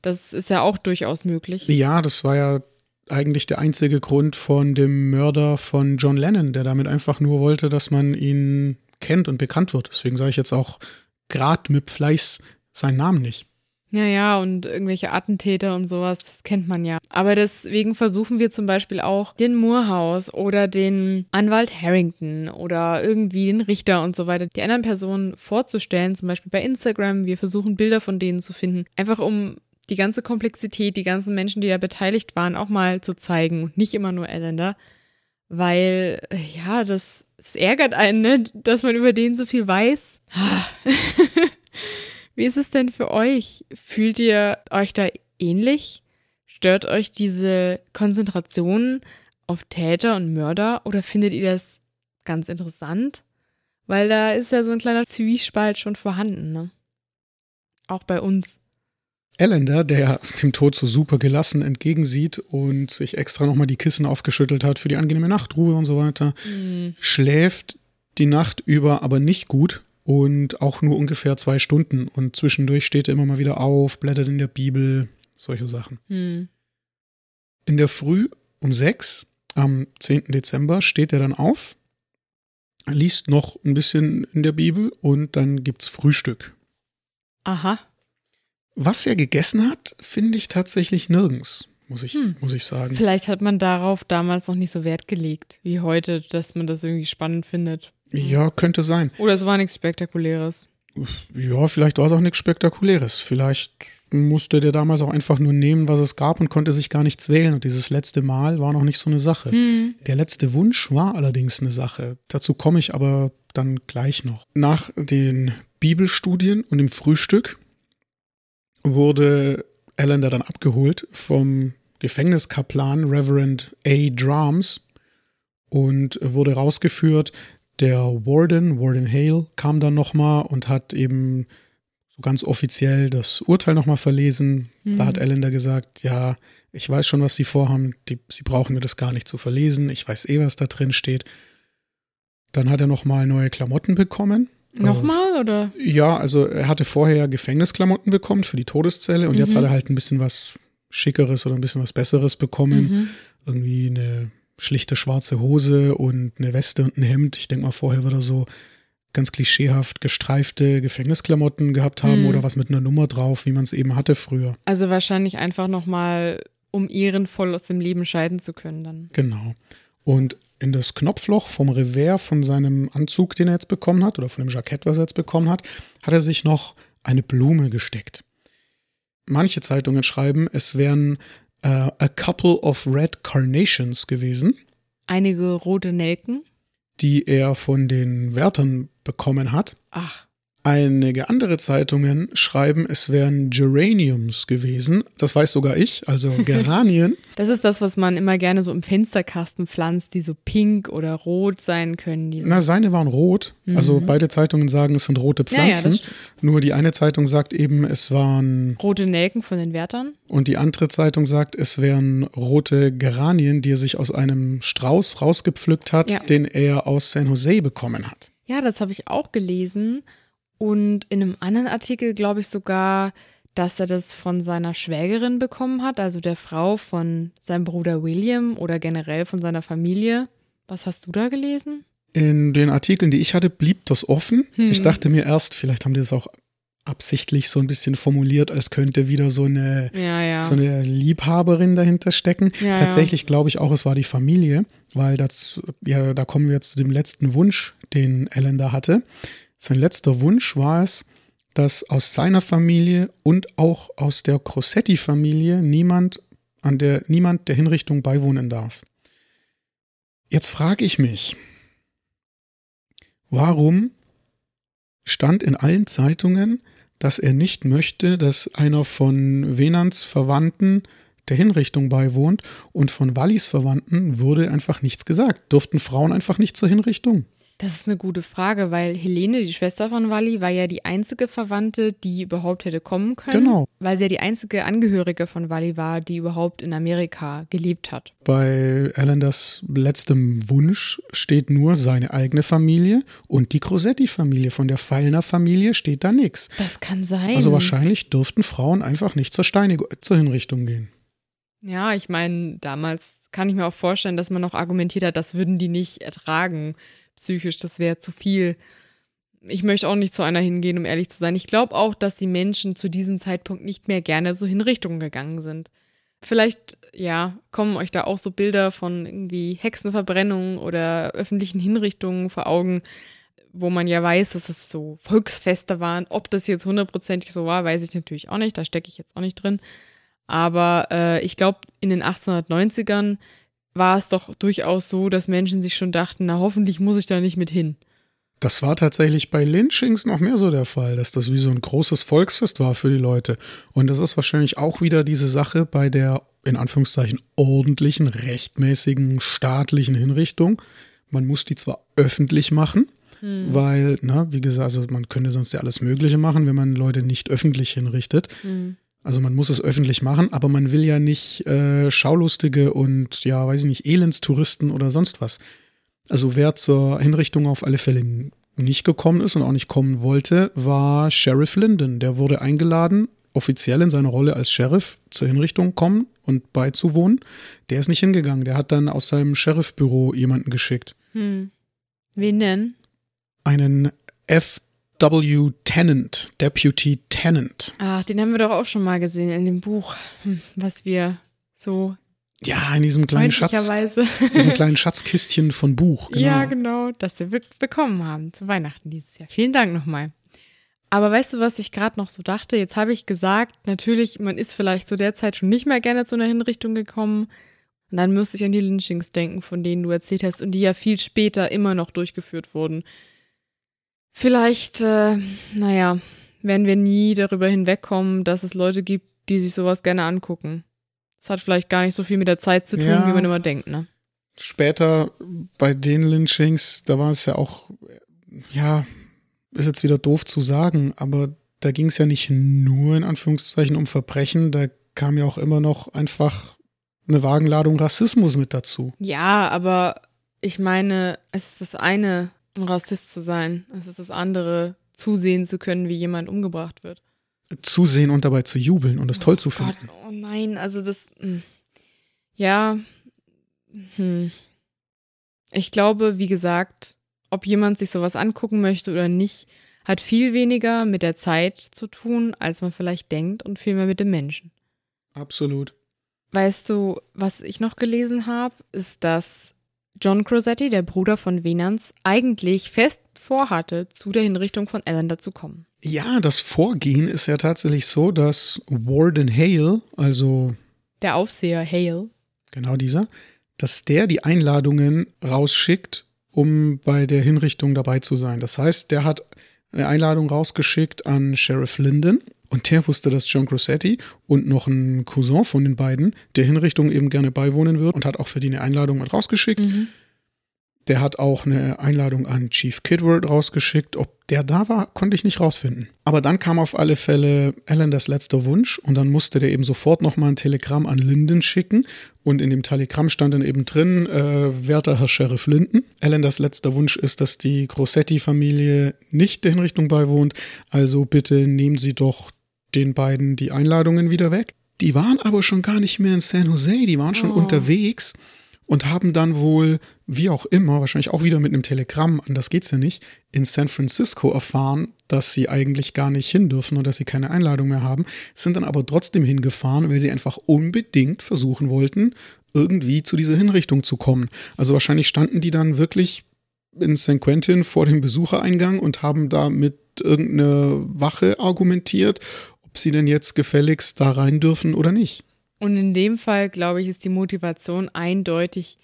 das ist ja auch durchaus möglich. Ja, das war ja eigentlich der einzige Grund von dem Mörder von John Lennon, der damit einfach nur wollte, dass man ihn kennt und bekannt wird. Deswegen sage ich jetzt auch gerade mit Fleiß seinen Namen nicht. Ja, ja, und irgendwelche Attentäter und sowas, das kennt man ja. Aber deswegen versuchen wir zum Beispiel auch den Moorhouse oder den Anwalt Harrington oder irgendwie den Richter und so weiter, die anderen Personen vorzustellen, zum Beispiel bei Instagram. Wir versuchen Bilder von denen zu finden, einfach um die ganze Komplexität, die ganzen Menschen, die da beteiligt waren, auch mal zu zeigen und nicht immer nur Elender. Weil, ja, das, das ärgert einen, ne? dass man über den so viel weiß. Wie ist es denn für euch? Fühlt ihr euch da ähnlich? Stört euch diese Konzentration auf Täter und Mörder oder findet ihr das ganz interessant? Weil da ist ja so ein kleiner Zwiespalt schon vorhanden, ne? Auch bei uns. Allender, der dem Tod so super gelassen entgegensieht und sich extra nochmal die Kissen aufgeschüttelt hat für die angenehme Nachtruhe und so weiter, Hm. schläft die Nacht über aber nicht gut und auch nur ungefähr zwei Stunden. Und zwischendurch steht er immer mal wieder auf, blättert in der Bibel, solche Sachen. Hm. In der Früh um sechs am 10. Dezember steht er dann auf, liest noch ein bisschen in der Bibel und dann gibt's Frühstück. Aha. Was er gegessen hat, finde ich tatsächlich nirgends, muss ich, Hm. muss ich sagen. Vielleicht hat man darauf damals noch nicht so Wert gelegt wie heute, dass man das irgendwie spannend findet. Ja, könnte sein. Oder es war nichts Spektakuläres. Ja, vielleicht war es auch nichts Spektakuläres. Vielleicht musste der damals auch einfach nur nehmen, was es gab und konnte sich gar nichts wählen. Und dieses letzte Mal war noch nicht so eine Sache. Hm. Der letzte Wunsch war allerdings eine Sache. Dazu komme ich aber dann gleich noch. Nach den Bibelstudien und dem Frühstück wurde Allender dann abgeholt vom Gefängniskaplan Reverend A. Drums und wurde rausgeführt. Der Warden, Warden Hale, kam dann nochmal und hat eben so ganz offiziell das Urteil nochmal verlesen. Mhm. Da hat Ellender gesagt, ja, ich weiß schon, was sie vorhaben, die, sie brauchen mir das gar nicht zu verlesen, ich weiß eh, was da drin steht. Dann hat er nochmal neue Klamotten bekommen. Nochmal, oder? Ja, also er hatte vorher Gefängnisklamotten bekommen für die Todeszelle und mhm. jetzt hat er halt ein bisschen was Schickeres oder ein bisschen was Besseres bekommen. Mhm. Irgendwie eine schlichte schwarze Hose und eine Weste und ein Hemd. Ich denke mal, vorher wird er so ganz klischeehaft gestreifte Gefängnisklamotten gehabt haben mhm. oder was mit einer Nummer drauf, wie man es eben hatte früher. Also wahrscheinlich einfach nochmal, um ehrenvoll aus dem Leben scheiden zu können dann. Genau. Und in das Knopfloch vom Revers von seinem Anzug, den er jetzt bekommen hat, oder von dem Jackett, was er jetzt bekommen hat, hat er sich noch eine Blume gesteckt. Manche Zeitungen schreiben, es wären uh, a couple of red carnations gewesen. Einige rote Nelken. Die er von den Wärtern bekommen hat. Ach. Einige andere Zeitungen schreiben, es wären Geraniums gewesen. Das weiß sogar ich, also Geranien. das ist das, was man immer gerne so im Fensterkasten pflanzt, die so pink oder rot sein können. Na, seine waren rot. Also mhm. Also beide Zeitungen sagen, es sind rote Pflanzen. Ja, ja, Nur die eine Zeitung sagt eben, es waren. Rote Nelken von den Wärtern. Und die andere Zeitung sagt, es wären rote Geranien, die er sich aus einem Strauß rausgepflückt hat, ja. den er aus San Jose bekommen hat. Ja, das habe ich auch gelesen. Und in einem anderen Artikel glaube ich sogar, dass er das von seiner Schwägerin bekommen hat, also der Frau von seinem Bruder William oder generell von seiner Familie. Was hast du da gelesen? In den Artikeln, die ich hatte, blieb das offen. Hm. Ich dachte mir erst, vielleicht haben die es auch absichtlich so ein bisschen formuliert, als könnte wieder so eine, ja, ja. So eine Liebhaberin dahinter stecken. Ja, Tatsächlich glaube ich auch, es war die Familie, weil das, ja, da kommen wir jetzt zu dem letzten Wunsch, den Ellen da hatte. Sein letzter Wunsch war es, dass aus seiner Familie und auch aus der Crossetti-Familie niemand an der niemand der Hinrichtung beiwohnen darf. Jetzt frage ich mich, warum stand in allen Zeitungen, dass er nicht möchte, dass einer von Venans Verwandten der Hinrichtung beiwohnt und von Wallis Verwandten wurde einfach nichts gesagt. Durften Frauen einfach nicht zur Hinrichtung? Das ist eine gute Frage, weil Helene, die Schwester von Wally, war ja die einzige Verwandte, die überhaupt hätte kommen können. Genau. Weil sie ja die einzige Angehörige von Wally war, die überhaupt in Amerika gelebt hat. Bei Alanders letztem Wunsch steht nur seine eigene Familie und die Crosetti-Familie. Von der Feilner Familie steht da nichts. Das kann sein. Also wahrscheinlich durften Frauen einfach nicht zur Steinigung, zur Hinrichtung gehen. Ja, ich meine, damals kann ich mir auch vorstellen, dass man noch argumentiert hat, das würden die nicht ertragen psychisch, das wäre zu viel. Ich möchte auch nicht zu einer hingehen, um ehrlich zu sein. Ich glaube auch, dass die Menschen zu diesem Zeitpunkt nicht mehr gerne so Hinrichtungen gegangen sind. Vielleicht, ja, kommen euch da auch so Bilder von irgendwie Hexenverbrennungen oder öffentlichen Hinrichtungen vor Augen, wo man ja weiß, dass es so Volksfeste waren. Ob das jetzt hundertprozentig so war, weiß ich natürlich auch nicht. Da stecke ich jetzt auch nicht drin. Aber äh, ich glaube, in den 1890ern war es doch durchaus so, dass Menschen sich schon dachten, na hoffentlich muss ich da nicht mit hin. Das war tatsächlich bei Lynchings noch mehr so der Fall, dass das wie so ein großes Volksfest war für die Leute. Und das ist wahrscheinlich auch wieder diese Sache bei der, in Anführungszeichen, ordentlichen, rechtmäßigen, staatlichen Hinrichtung. Man muss die zwar öffentlich machen, hm. weil, na, wie gesagt, also man könnte sonst ja alles Mögliche machen, wenn man Leute nicht öffentlich hinrichtet. Hm. Also man muss es öffentlich machen, aber man will ja nicht äh, Schaulustige und ja, weiß ich nicht, Elendstouristen oder sonst was. Also wer zur Hinrichtung auf alle Fälle nicht gekommen ist und auch nicht kommen wollte, war Sheriff Linden. Der wurde eingeladen, offiziell in seiner Rolle als Sheriff zur Hinrichtung kommen und beizuwohnen. Der ist nicht hingegangen. Der hat dann aus seinem Sheriffbüro jemanden geschickt. Hm. Wen denn? Einen F. W. Tennant, Deputy Tennant. Ach, den haben wir doch auch schon mal gesehen in dem Buch, hm, was wir so. Ja, in diesem kleinen Schatz. Diesem kleinen Schatzkistchen von Buch. Genau. Ja, genau, das wir bekommen haben zu Weihnachten dieses Jahr. Vielen Dank nochmal. Aber weißt du, was ich gerade noch so dachte? Jetzt habe ich gesagt, natürlich, man ist vielleicht zu der Zeit schon nicht mehr gerne zu einer Hinrichtung gekommen. Und dann müsste ich an die Lynchings denken, von denen du erzählt hast und die ja viel später immer noch durchgeführt wurden. Vielleicht, äh, naja, werden wir nie darüber hinwegkommen, dass es Leute gibt, die sich sowas gerne angucken. Das hat vielleicht gar nicht so viel mit der Zeit zu tun, ja. wie man immer denkt, ne? Später bei den Lynchings, da war es ja auch, ja, ist jetzt wieder doof zu sagen, aber da ging es ja nicht nur in Anführungszeichen um Verbrechen, da kam ja auch immer noch einfach eine Wagenladung Rassismus mit dazu. Ja, aber ich meine, es ist das eine, ein Rassist zu sein. Es ist das andere, zusehen zu können, wie jemand umgebracht wird. Zusehen und dabei zu jubeln und es oh toll zu finden. Gott, oh nein, also das. Hm. Ja. Hm. Ich glaube, wie gesagt, ob jemand sich sowas angucken möchte oder nicht, hat viel weniger mit der Zeit zu tun, als man vielleicht denkt und viel mehr mit dem Menschen. Absolut. Weißt du, was ich noch gelesen habe, ist, dass John Crosetti, der Bruder von Venans, eigentlich fest vorhatte, zu der Hinrichtung von Allender zu kommen. Ja, das Vorgehen ist ja tatsächlich so, dass Warden Hale, also der Aufseher Hale, genau dieser, dass der die Einladungen rausschickt, um bei der Hinrichtung dabei zu sein. Das heißt, der hat eine Einladung rausgeschickt an Sheriff Linden und der wusste, dass John Crossetti und noch ein Cousin von den beiden der Hinrichtung eben gerne beiwohnen wird und hat auch für die eine Einladung mit rausgeschickt. Mhm. Der hat auch eine Einladung an Chief Kidward rausgeschickt. Ob der da war, konnte ich nicht rausfinden. Aber dann kam auf alle Fälle Alan das letzte Wunsch und dann musste der eben sofort nochmal ein Telegramm an Linden schicken. Und in dem Telegramm stand dann eben drin, äh, werter Herr Sheriff Linden, Alan das letzter Wunsch ist, dass die Grossetti-Familie nicht der Hinrichtung beiwohnt. Also bitte nehmen Sie doch den beiden die Einladungen wieder weg. Die waren aber schon gar nicht mehr in San Jose, die waren schon oh. unterwegs und haben dann wohl, wie auch immer, wahrscheinlich auch wieder mit einem Telegramm, anders geht's ja nicht, in San Francisco erfahren, dass sie eigentlich gar nicht hin dürfen und dass sie keine Einladung mehr haben, sind dann aber trotzdem hingefahren, weil sie einfach unbedingt versuchen wollten, irgendwie zu dieser Hinrichtung zu kommen. Also wahrscheinlich standen die dann wirklich in San Quentin vor dem Besuchereingang und haben da mit irgendeiner Wache argumentiert, ob sie denn jetzt gefälligst da rein dürfen oder nicht. Und in dem Fall, glaube ich, ist die Motivation eindeutig,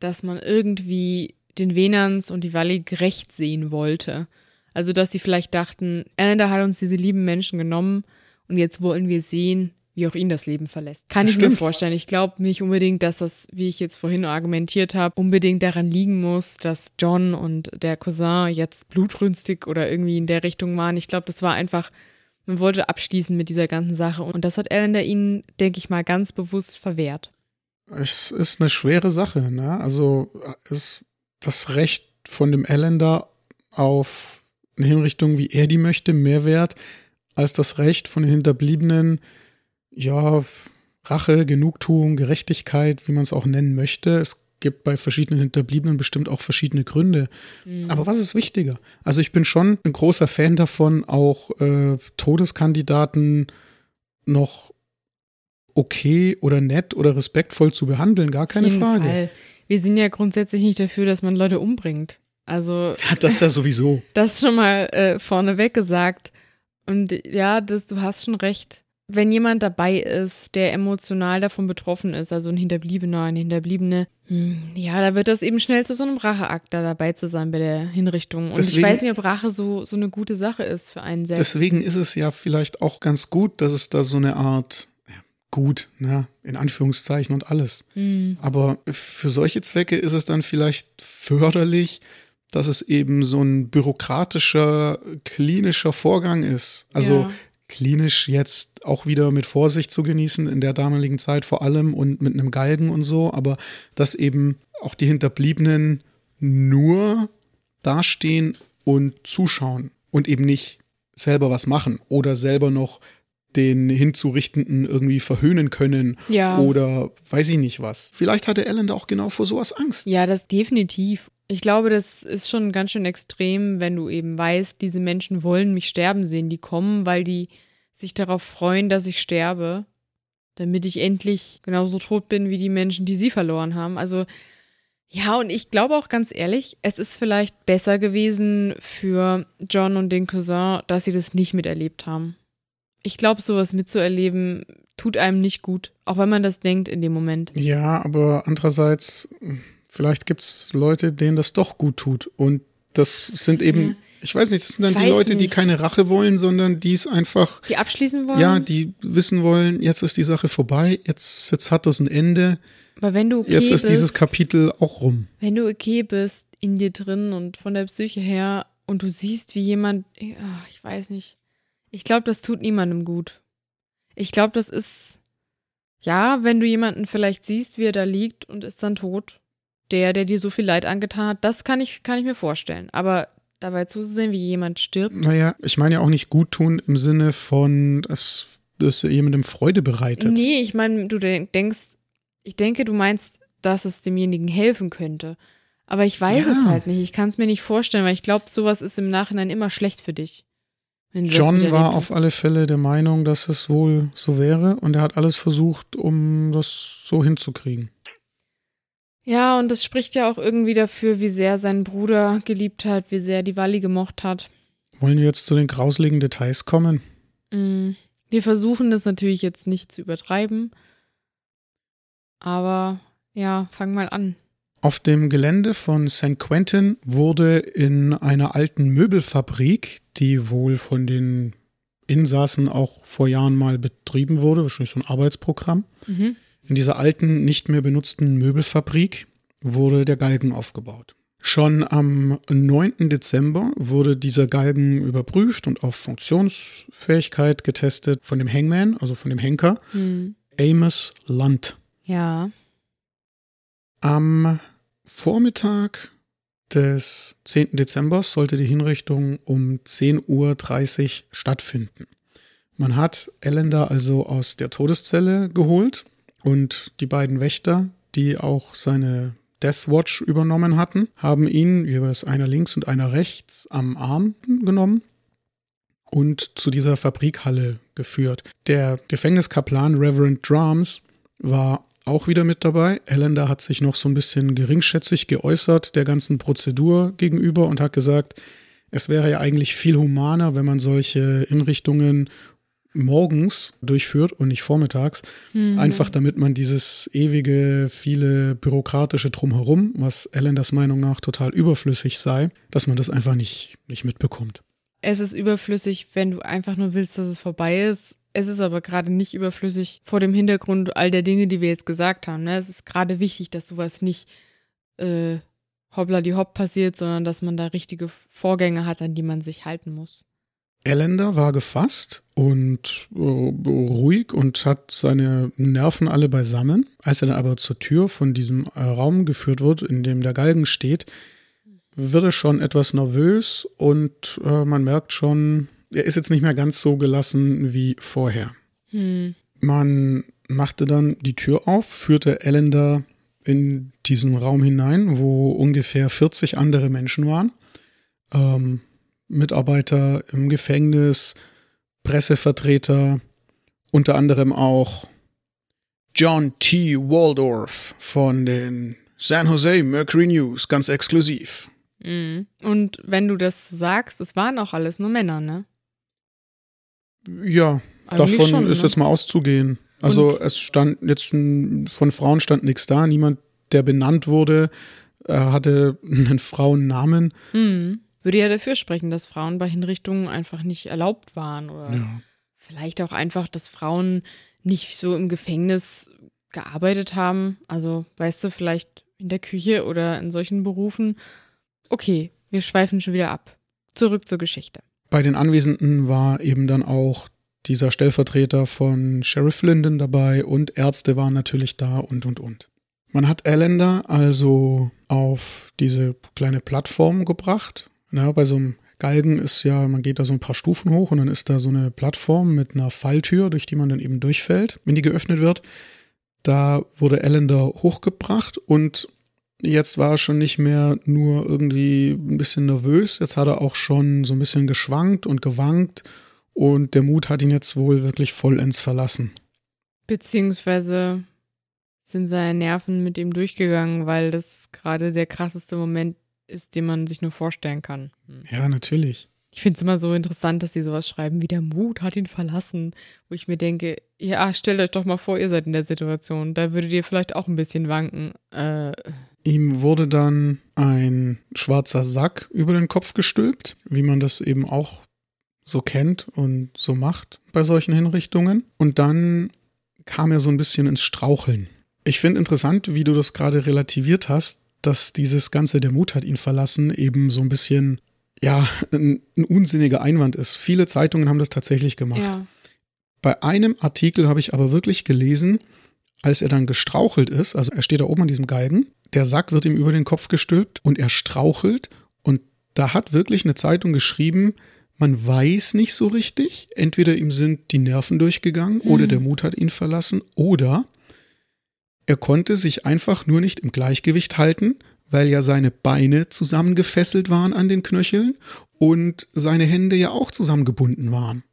dass man irgendwie den Venans und die Valley gerecht sehen wollte. Also, dass sie vielleicht dachten, Anander hat uns diese lieben Menschen genommen und jetzt wollen wir sehen, wie auch ihn das Leben verlässt. Kann das ich stimmt. mir vorstellen. Ich glaube nicht unbedingt, dass das, wie ich jetzt vorhin argumentiert habe, unbedingt daran liegen muss, dass John und der Cousin jetzt blutrünstig oder irgendwie in der Richtung waren. Ich glaube, das war einfach man wollte abschließen mit dieser ganzen Sache. Und das hat Ellender ihnen, denke ich mal, ganz bewusst verwehrt. Es ist eine schwere Sache, ne? Also ist das Recht von dem Ellender auf eine Hinrichtung, wie er die möchte, mehr wert als das Recht von den Hinterbliebenen, ja, Rache, Genugtuung, Gerechtigkeit, wie man es auch nennen möchte. Es gibt bei verschiedenen Hinterbliebenen bestimmt auch verschiedene Gründe. Mhm. Aber was ist wichtiger? Also ich bin schon ein großer Fan davon, auch äh, Todeskandidaten noch okay oder nett oder respektvoll zu behandeln, gar keine Frage. Fall. Wir sind ja grundsätzlich nicht dafür, dass man Leute umbringt. Also das ja sowieso. Das schon mal äh, vorneweg gesagt. Und ja, das, du hast schon recht wenn jemand dabei ist, der emotional davon betroffen ist, also ein Hinterbliebener, eine Hinterbliebene, hm, ja, da wird das eben schnell zu so einem Racheakt, da dabei zu sein bei der Hinrichtung. Und deswegen, ich weiß nicht, ob Rache so, so eine gute Sache ist für einen selbst. Deswegen ist es ja vielleicht auch ganz gut, dass es da so eine Art, ja, gut, ne, in Anführungszeichen und alles. Mhm. Aber für solche Zwecke ist es dann vielleicht förderlich, dass es eben so ein bürokratischer, klinischer Vorgang ist. Also ja klinisch jetzt auch wieder mit Vorsicht zu genießen, in der damaligen Zeit vor allem und mit einem Galgen und so, aber dass eben auch die Hinterbliebenen nur dastehen und zuschauen und eben nicht selber was machen oder selber noch den Hinzurichtenden irgendwie verhöhnen können ja. oder weiß ich nicht was. Vielleicht hatte Ellen da auch genau vor sowas Angst. Ja, das definitiv. Ich glaube, das ist schon ganz schön extrem, wenn du eben weißt, diese Menschen wollen mich sterben sehen. Die kommen, weil die sich darauf freuen, dass ich sterbe, damit ich endlich genauso tot bin wie die Menschen, die sie verloren haben. Also ja, und ich glaube auch ganz ehrlich, es ist vielleicht besser gewesen für John und den Cousin, dass sie das nicht miterlebt haben. Ich glaube, sowas mitzuerleben tut einem nicht gut, auch wenn man das denkt in dem Moment. Ja, aber andererseits vielleicht gibt es Leute, denen das doch gut tut. Und das sind eben, ja. ich weiß nicht, das sind dann die Leute, nicht. die keine Rache wollen, sondern die es einfach. Die abschließen wollen? Ja, die wissen wollen, jetzt ist die Sache vorbei, jetzt, jetzt hat das ein Ende. Aber wenn du okay Jetzt ist bist, dieses Kapitel auch rum. Wenn du okay bist in dir drin und von der Psyche her und du siehst, wie jemand, ich weiß nicht, Ich glaube, das tut niemandem gut. Ich glaube, das ist, ja, wenn du jemanden vielleicht siehst, wie er da liegt und ist dann tot, der, der dir so viel Leid angetan hat, das kann ich, kann ich mir vorstellen. Aber dabei zuzusehen, wie jemand stirbt. Naja, ich meine ja auch nicht gut tun im Sinne von, dass das jemandem Freude bereitet. Nee, ich meine, du denkst, ich denke, du meinst, dass es demjenigen helfen könnte. Aber ich weiß ja. es halt nicht. Ich kann es mir nicht vorstellen, weil ich glaube, sowas ist im Nachhinein immer schlecht für dich. John war auf alle Fälle der Meinung, dass es wohl so wäre und er hat alles versucht, um das so hinzukriegen. Ja, und das spricht ja auch irgendwie dafür, wie sehr sein Bruder geliebt hat, wie sehr die Walli gemocht hat. Wollen wir jetzt zu den grauseligen Details kommen? Mm, wir versuchen das natürlich jetzt nicht zu übertreiben. Aber ja, fang mal an. Auf dem Gelände von St. Quentin wurde in einer alten Möbelfabrik, die wohl von den Insassen auch vor Jahren mal betrieben wurde, wahrscheinlich so ein Arbeitsprogramm, mhm. In dieser alten, nicht mehr benutzten Möbelfabrik wurde der Galgen aufgebaut. Schon am 9. Dezember wurde dieser Galgen überprüft und auf Funktionsfähigkeit getestet von dem Hangman, also von dem Henker, hm. Amos Lunt. Ja. Am Vormittag des 10. Dezember sollte die Hinrichtung um 10.30 Uhr stattfinden. Man hat Ellender also aus der Todeszelle geholt und die beiden Wächter, die auch seine Death Watch übernommen hatten, haben ihn, jeweils einer links und einer rechts, am Arm genommen und zu dieser Fabrikhalle geführt. Der Gefängniskaplan Reverend Drums war auch wieder mit dabei. Ellender hat sich noch so ein bisschen geringschätzig geäußert der ganzen Prozedur gegenüber und hat gesagt, es wäre ja eigentlich viel humaner, wenn man solche Hinrichtungen morgens durchführt und nicht vormittags. Mhm. Einfach damit man dieses ewige, viele bürokratische Drumherum, was Ellenders Meinung nach total überflüssig sei, dass man das einfach nicht, nicht mitbekommt. Es ist überflüssig, wenn du einfach nur willst, dass es vorbei ist. Es ist aber gerade nicht überflüssig vor dem Hintergrund all der Dinge, die wir jetzt gesagt haben. Ne? Es ist gerade wichtig, dass sowas nicht äh, hoppla die hopp passiert, sondern dass man da richtige Vorgänge hat, an die man sich halten muss. Elender war gefasst und äh, ruhig und hat seine Nerven alle beisammen. Als er dann aber zur Tür von diesem äh, Raum geführt wird, in dem der Galgen steht, wird er schon etwas nervös und äh, man merkt schon, er ist jetzt nicht mehr ganz so gelassen wie vorher. Hm. Man machte dann die Tür auf, führte Elender in diesen Raum hinein, wo ungefähr 40 andere Menschen waren. Ähm, Mitarbeiter im Gefängnis, Pressevertreter, unter anderem auch John T. Waldorf von den San Jose Mercury News, ganz exklusiv. Mhm. Und wenn du das sagst, es waren auch alles nur Männer, ne? Ja, Eigentlich davon schon, ist ne? jetzt mal auszugehen. Also Und? es stand jetzt von Frauen stand nichts da, niemand, der benannt wurde, hatte einen Frauennamen. Mhm würde ja dafür sprechen, dass Frauen bei Hinrichtungen einfach nicht erlaubt waren oder ja. vielleicht auch einfach, dass Frauen nicht so im Gefängnis gearbeitet haben. Also, weißt du, vielleicht in der Küche oder in solchen Berufen. Okay, wir schweifen schon wieder ab. Zurück zur Geschichte. Bei den Anwesenden war eben dann auch dieser Stellvertreter von Sheriff Linden dabei und Ärzte waren natürlich da und und und. Man hat Allender also auf diese kleine Plattform gebracht na, bei so einem Galgen ist ja, man geht da so ein paar Stufen hoch und dann ist da so eine Plattform mit einer Falltür, durch die man dann eben durchfällt, wenn die geöffnet wird. Da wurde Ellender hochgebracht und jetzt war er schon nicht mehr nur irgendwie ein bisschen nervös, jetzt hat er auch schon so ein bisschen geschwankt und gewankt und der Mut hat ihn jetzt wohl wirklich vollends verlassen. Beziehungsweise sind seine Nerven mit ihm durchgegangen, weil das gerade der krasseste Moment ist, den man sich nur vorstellen kann. Hm. Ja, natürlich. Ich finde es immer so interessant, dass sie sowas schreiben, wie der Mut hat ihn verlassen, wo ich mir denke, ja, stellt euch doch mal vor, ihr seid in der Situation, da würdet ihr vielleicht auch ein bisschen wanken. Äh. Ihm wurde dann ein schwarzer Sack über den Kopf gestülpt, wie man das eben auch so kennt und so macht bei solchen Hinrichtungen. Und dann kam er so ein bisschen ins Straucheln. Ich finde interessant, wie du das gerade relativiert hast, dass dieses Ganze, der Mut hat ihn verlassen, eben so ein bisschen ja ein, ein, unsinniger Einwand ist. Viele Zeitungen haben das tatsächlich gemacht. Ja. Bei einem Artikel habe ich aber wirklich gelesen, als er dann gestrauchelt ist, also er steht da oben an diesem Galgen, der Sack wird ihm über den Kopf gestülpt und er strauchelt und da hat wirklich eine Zeitung geschrieben, man weiß nicht so richtig, entweder ihm sind die Nerven durchgegangen mhm. oder der Mut hat ihn verlassen oder er konnte sich einfach nur nicht im Gleichgewicht halten, weil ja seine Beine zusammengefesselt waren an den Knöcheln und seine Hände ja auch zusammengebunden waren.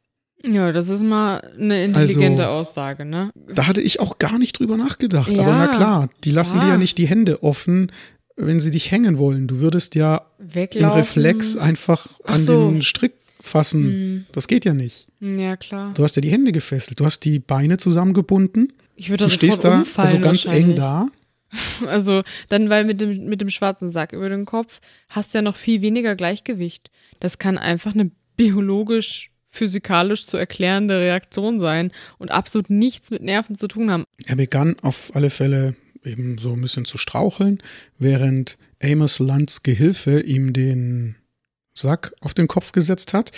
Ja, das ist mal eine intelligente also, Aussage, ne? Da hatte ich auch gar nicht drüber nachgedacht. Ja, Aber na klar, die lassen ja. dir ja nicht die Hände offen, wenn sie dich hängen wollen. Du würdest ja Weglaufen. im Reflex einfach an so. den Strick fassen. Hm. Das geht ja nicht. Ja, klar. Du hast ja die Hände gefesselt. Du hast die Beine zusammengebunden. Ich würde Du stehst da also ganz eng da. Also dann, weil mit dem, mit dem schwarzen Sack über den Kopf hast du ja noch viel weniger Gleichgewicht. Das kann einfach eine biologisch physikalisch zu erklärende Reaktion sein und absolut nichts mit Nerven zu tun haben. Er begann auf alle Fälle eben so ein bisschen zu straucheln, während Amos Lands Gehilfe ihm den Sack auf den Kopf gesetzt hat.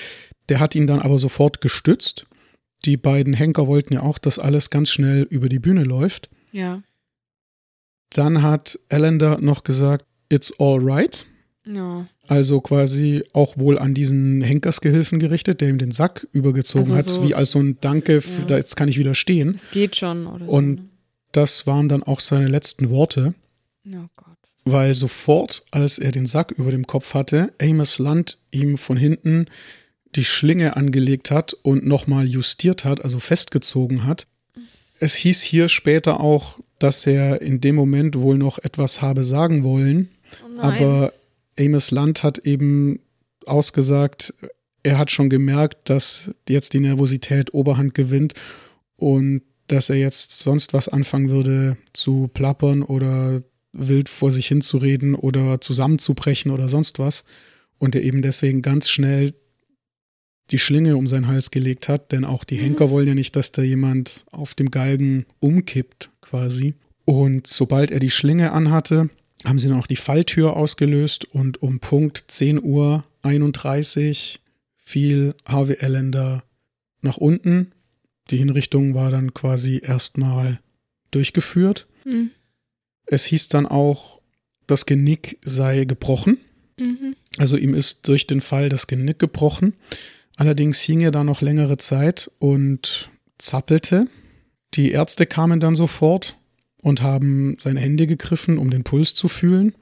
Der hat ihn dann aber sofort gestützt. Die beiden Henker wollten ja auch, dass alles ganz schnell über die Bühne läuft. Ja. Dann hat Allender noch gesagt, it's all right. Ja. Also quasi auch wohl an diesen Henkersgehilfen gerichtet, der ihm den Sack übergezogen also so, hat, wie als so ein Danke, für, ja. da jetzt kann ich wieder stehen. Es geht schon, oder? Und so, ne? das waren dann auch seine letzten Worte. Oh Gott. Weil sofort, als er den Sack über dem Kopf hatte, Amos Land ihm von hinten die Schlinge angelegt hat und nochmal justiert hat, also festgezogen hat. Es hieß hier später auch, dass er in dem Moment wohl noch etwas habe sagen wollen, oh aber Amos Land hat eben ausgesagt, er hat schon gemerkt, dass jetzt die Nervosität Oberhand gewinnt und dass er jetzt sonst was anfangen würde zu plappern oder wild vor sich hinzureden oder zusammenzubrechen oder sonst was. Und er eben deswegen ganz schnell die Schlinge um seinen Hals gelegt hat, denn auch die mhm. Henker wollen ja nicht, dass da jemand auf dem Galgen umkippt, quasi. Und sobald er die Schlinge anhatte, haben sie dann auch die Falltür ausgelöst und um Punkt 10 Uhr 31 fiel Harvey Allender nach unten. Die Hinrichtung war dann quasi erstmal durchgeführt. Mhm. Es hieß dann auch, das Genick sei gebrochen. Mhm. Also ihm ist durch den Fall das Genick gebrochen. Allerdings hing er da noch längere Zeit und zappelte. Die Ärzte kamen dann sofort und haben seine Hände gegriffen, um den Puls zu fühlen.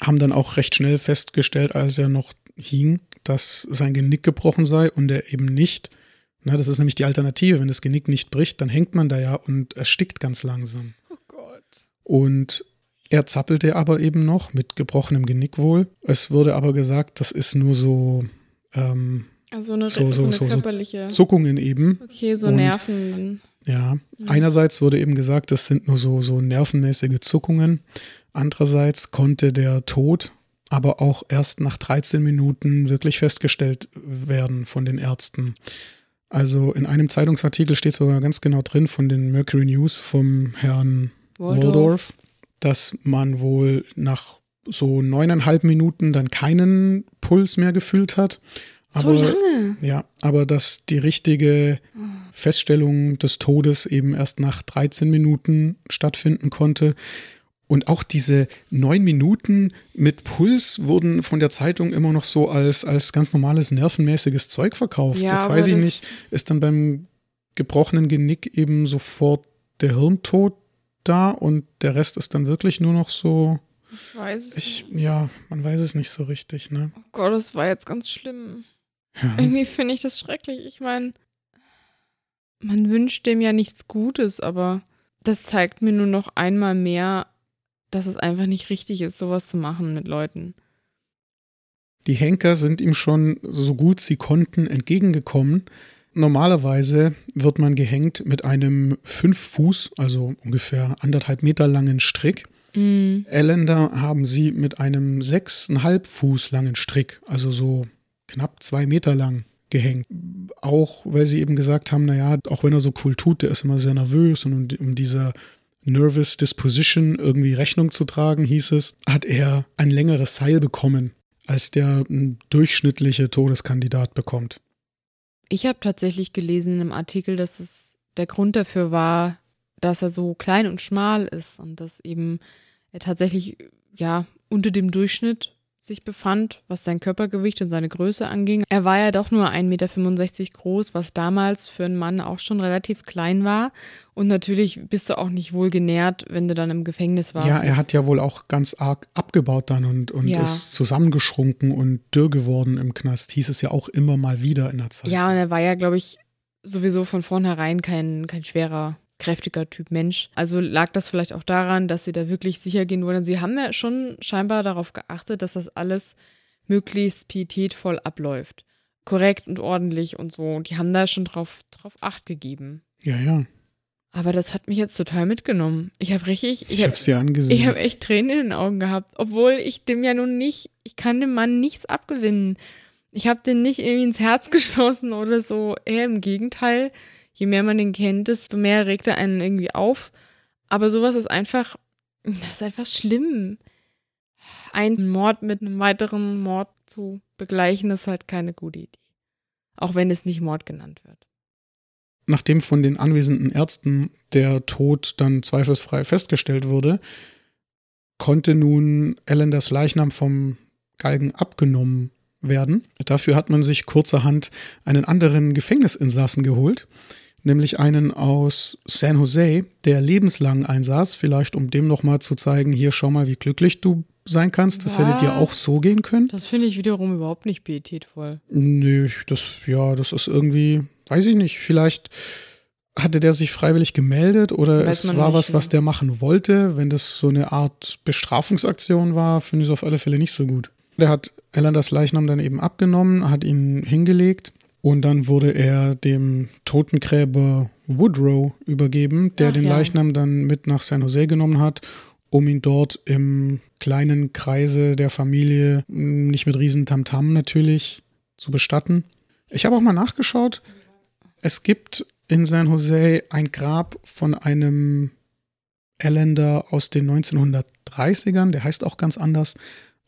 Haben dann auch recht schnell festgestellt, als er noch hing, dass sein Genick gebrochen sei und er eben nicht. Na, das ist nämlich die Alternative. Wenn das Genick nicht bricht, dann hängt man da ja und erstickt ganz langsam. Oh Gott. Und er zappelte aber eben noch mit gebrochenem Genick wohl. Es wurde aber gesagt, das ist nur so. Ähm, also eine, so, so, so, körperliche. Zuckungen eben. Okay, so Nerven. Ja, einerseits wurde eben gesagt, das sind nur so, so nervenmäßige Zuckungen. Andererseits konnte der Tod aber auch erst nach 13 Minuten wirklich festgestellt werden von den Ärzten. Also in einem Zeitungsartikel steht sogar ganz genau drin von den Mercury News vom Herrn Waldorf, Waldorf dass man wohl nach so neuneinhalb Minuten dann keinen Puls mehr gefühlt hat aber, so lange? Ja, aber dass die richtige Feststellung des Todes eben erst nach 13 Minuten stattfinden konnte. Und auch diese neun Minuten mit Puls wurden von der Zeitung immer noch so als, als ganz normales nervenmäßiges Zeug verkauft. Ja, Jetzt weiß ich nicht, ist dann beim gebrochenen Genick eben sofort der Hirntod da und der Rest ist dann wirklich nur noch so. Ich weiß es ich, nicht. Ja, man weiß es nicht so richtig, ne? Oh Gott, das war jetzt ganz schlimm. Ja. Irgendwie finde ich das schrecklich. Ich meine, man wünscht dem ja nichts Gutes, aber das zeigt mir nur noch einmal mehr, dass es einfach nicht richtig ist, sowas zu machen mit Leuten. Die Henker sind ihm schon so gut sie konnten entgegengekommen. Normalerweise wird man gehängt mit einem fünf Fuß, also ungefähr anderthalb Meter langen Strick. Mm. Elender haben sie mit einem sechseinhalb Fuß langen Strick, also so knapp zwei Meter lang gehängt. Auch weil sie eben gesagt haben, naja, auch wenn er so cool tut, der ist immer sehr nervös und um, um dieser Nervous Disposition irgendwie Rechnung zu tragen, hieß es, hat er ein längeres Seil bekommen. als der durchschnittliche Todeskandidat bekommt. Ich habe tatsächlich gelesen einem Artikel, dass es der Grund dafür war, dass er so klein und schmal ist und dass eben er tatsächlich ja unter dem Durchschnitt sich befand, was sein Körpergewicht und seine Größe anging. Er war ja doch nur 1,65 Meter groß, was damals für einen Mann auch schon relativ klein war. Und natürlich bist du auch nicht wohl genährt, wenn du dann im Gefängnis warst. Ja, er hat ja wohl auch ganz arg abgebaut dann und, und ja. ist zusammengeschrunken und dürr geworden im Knast. Hieß es ja auch immer mal wieder in der Zeit. Ja, und er war ja, glaube ich, sowieso von vornherein kein, kein schwerer kräftiger Typ Mensch. Also lag das vielleicht auch daran, dass sie da wirklich sicher gehen wollen. Sie haben ja schon scheinbar darauf geachtet, dass das alles möglichst pietätvoll abläuft. Korrekt und ordentlich und so. Und die haben da schon drauf, drauf Acht gegeben. Ja, ja. Aber das hat mich jetzt total mitgenommen. Ich habe richtig, ich, ich habe es angesehen. Ich habe echt Tränen in den Augen gehabt, obwohl ich dem ja nun nicht, ich kann dem Mann nichts abgewinnen. Ich habe den nicht irgendwie ins Herz geschlossen oder so. Eher im Gegenteil je mehr man den kennt, desto mehr regt er einen irgendwie auf. Aber sowas ist einfach, das ist einfach schlimm. Ein Mord mit einem weiteren Mord zu begleichen, ist halt keine gute Idee. Auch wenn es nicht Mord genannt wird. Nachdem von den anwesenden Ärzten der Tod dann zweifelsfrei festgestellt wurde, konnte nun Ellenders Leichnam vom Galgen abgenommen werden. Dafür hat man sich kurzerhand einen anderen Gefängnisinsassen geholt, nämlich einen aus San Jose, der lebenslang einsaß, vielleicht um dem nochmal zu zeigen, hier schau mal, wie glücklich du sein kannst. Das Was? hätte dir auch so gehen können. Das finde ich wiederum überhaupt nicht pietätvoll. Nö, das, ja, das ist irgendwie, weiß ich nicht, vielleicht hatte der sich freiwillig gemeldet oder Weiß es war was, was der machen wollte. Wenn das so eine Art Bestrafungsaktion war, finde ich es auf alle Fälle nicht so gut. Der hat Elanders Leichnam dann eben abgenommen, hat ihn hingelegt und dann wurde er dem Totengräber Woodrow übergeben, der Ach, den ja. Leichnam dann mit nach San Jose genommen hat, um ihn dort im kleinen Kreise der Familie, nicht mit riesen Tamtam natürlich, zu bestatten. Ich habe auch mal nachgeschaut. Es gibt in San Jose ein Grab von einem Elländer aus den 1930ern, der heißt auch ganz anders.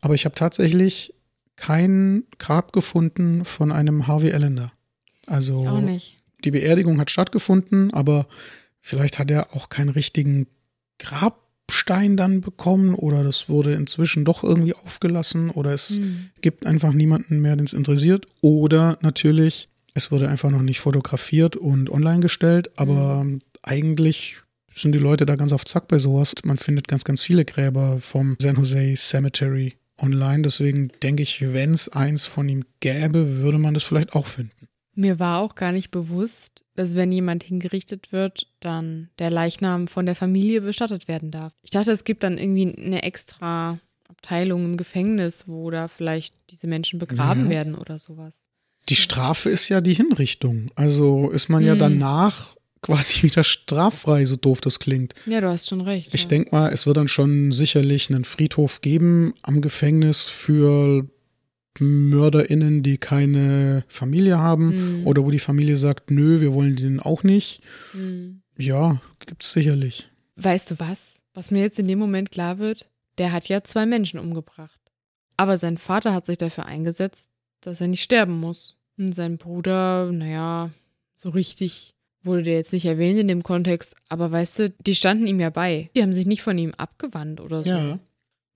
Aber ich habe tatsächlich kein Grab gefunden von einem Harvey Allender. Also auch nicht. die Beerdigung hat stattgefunden, aber vielleicht hat er auch keinen richtigen Grabstein dann bekommen oder das wurde inzwischen doch irgendwie aufgelassen oder es hm. gibt einfach niemanden mehr, den es interessiert. Oder natürlich, es wurde einfach noch nicht fotografiert und online gestellt, aber hm. eigentlich sind die Leute da ganz auf Zack bei sowas. Man findet ganz, ganz viele Gräber vom San Jose Cemetery online. Deswegen denke ich, wenn es eins von ihm gäbe, würde man das vielleicht auch finden. Mir war auch gar nicht bewusst, dass wenn jemand hingerichtet wird, dann der Leichnam von der Familie bestattet werden darf. Ich dachte, es gibt dann irgendwie eine extra Abteilung im Gefängnis, wo da vielleicht diese Menschen begraben ja. werden oder sowas. Die Strafe ist ja die Hinrichtung. Also ist man ja danach quasi wieder straffrei, so doof das klingt. Ja, du hast schon recht. Ich ja. denke mal, es wird dann schon sicherlich einen Friedhof geben am Gefängnis für MörderInnen, die keine Familie haben mhm. oder wo die Familie sagt, nö, wir wollen den auch nicht. Mhm. Ja, es sicherlich. Weißt du was? Was mir jetzt in dem Moment klar wird, der hat ja zwei Menschen umgebracht. Aber sein Vater hat sich dafür eingesetzt, dass er nicht sterben muss. Und sein Bruder, naja, so richtig wurde der jetzt nicht erwähnt in dem Kontext, aber weißt du, die standen ihm ja bei. Die haben sich nicht von ihm abgewandt oder so. Ja.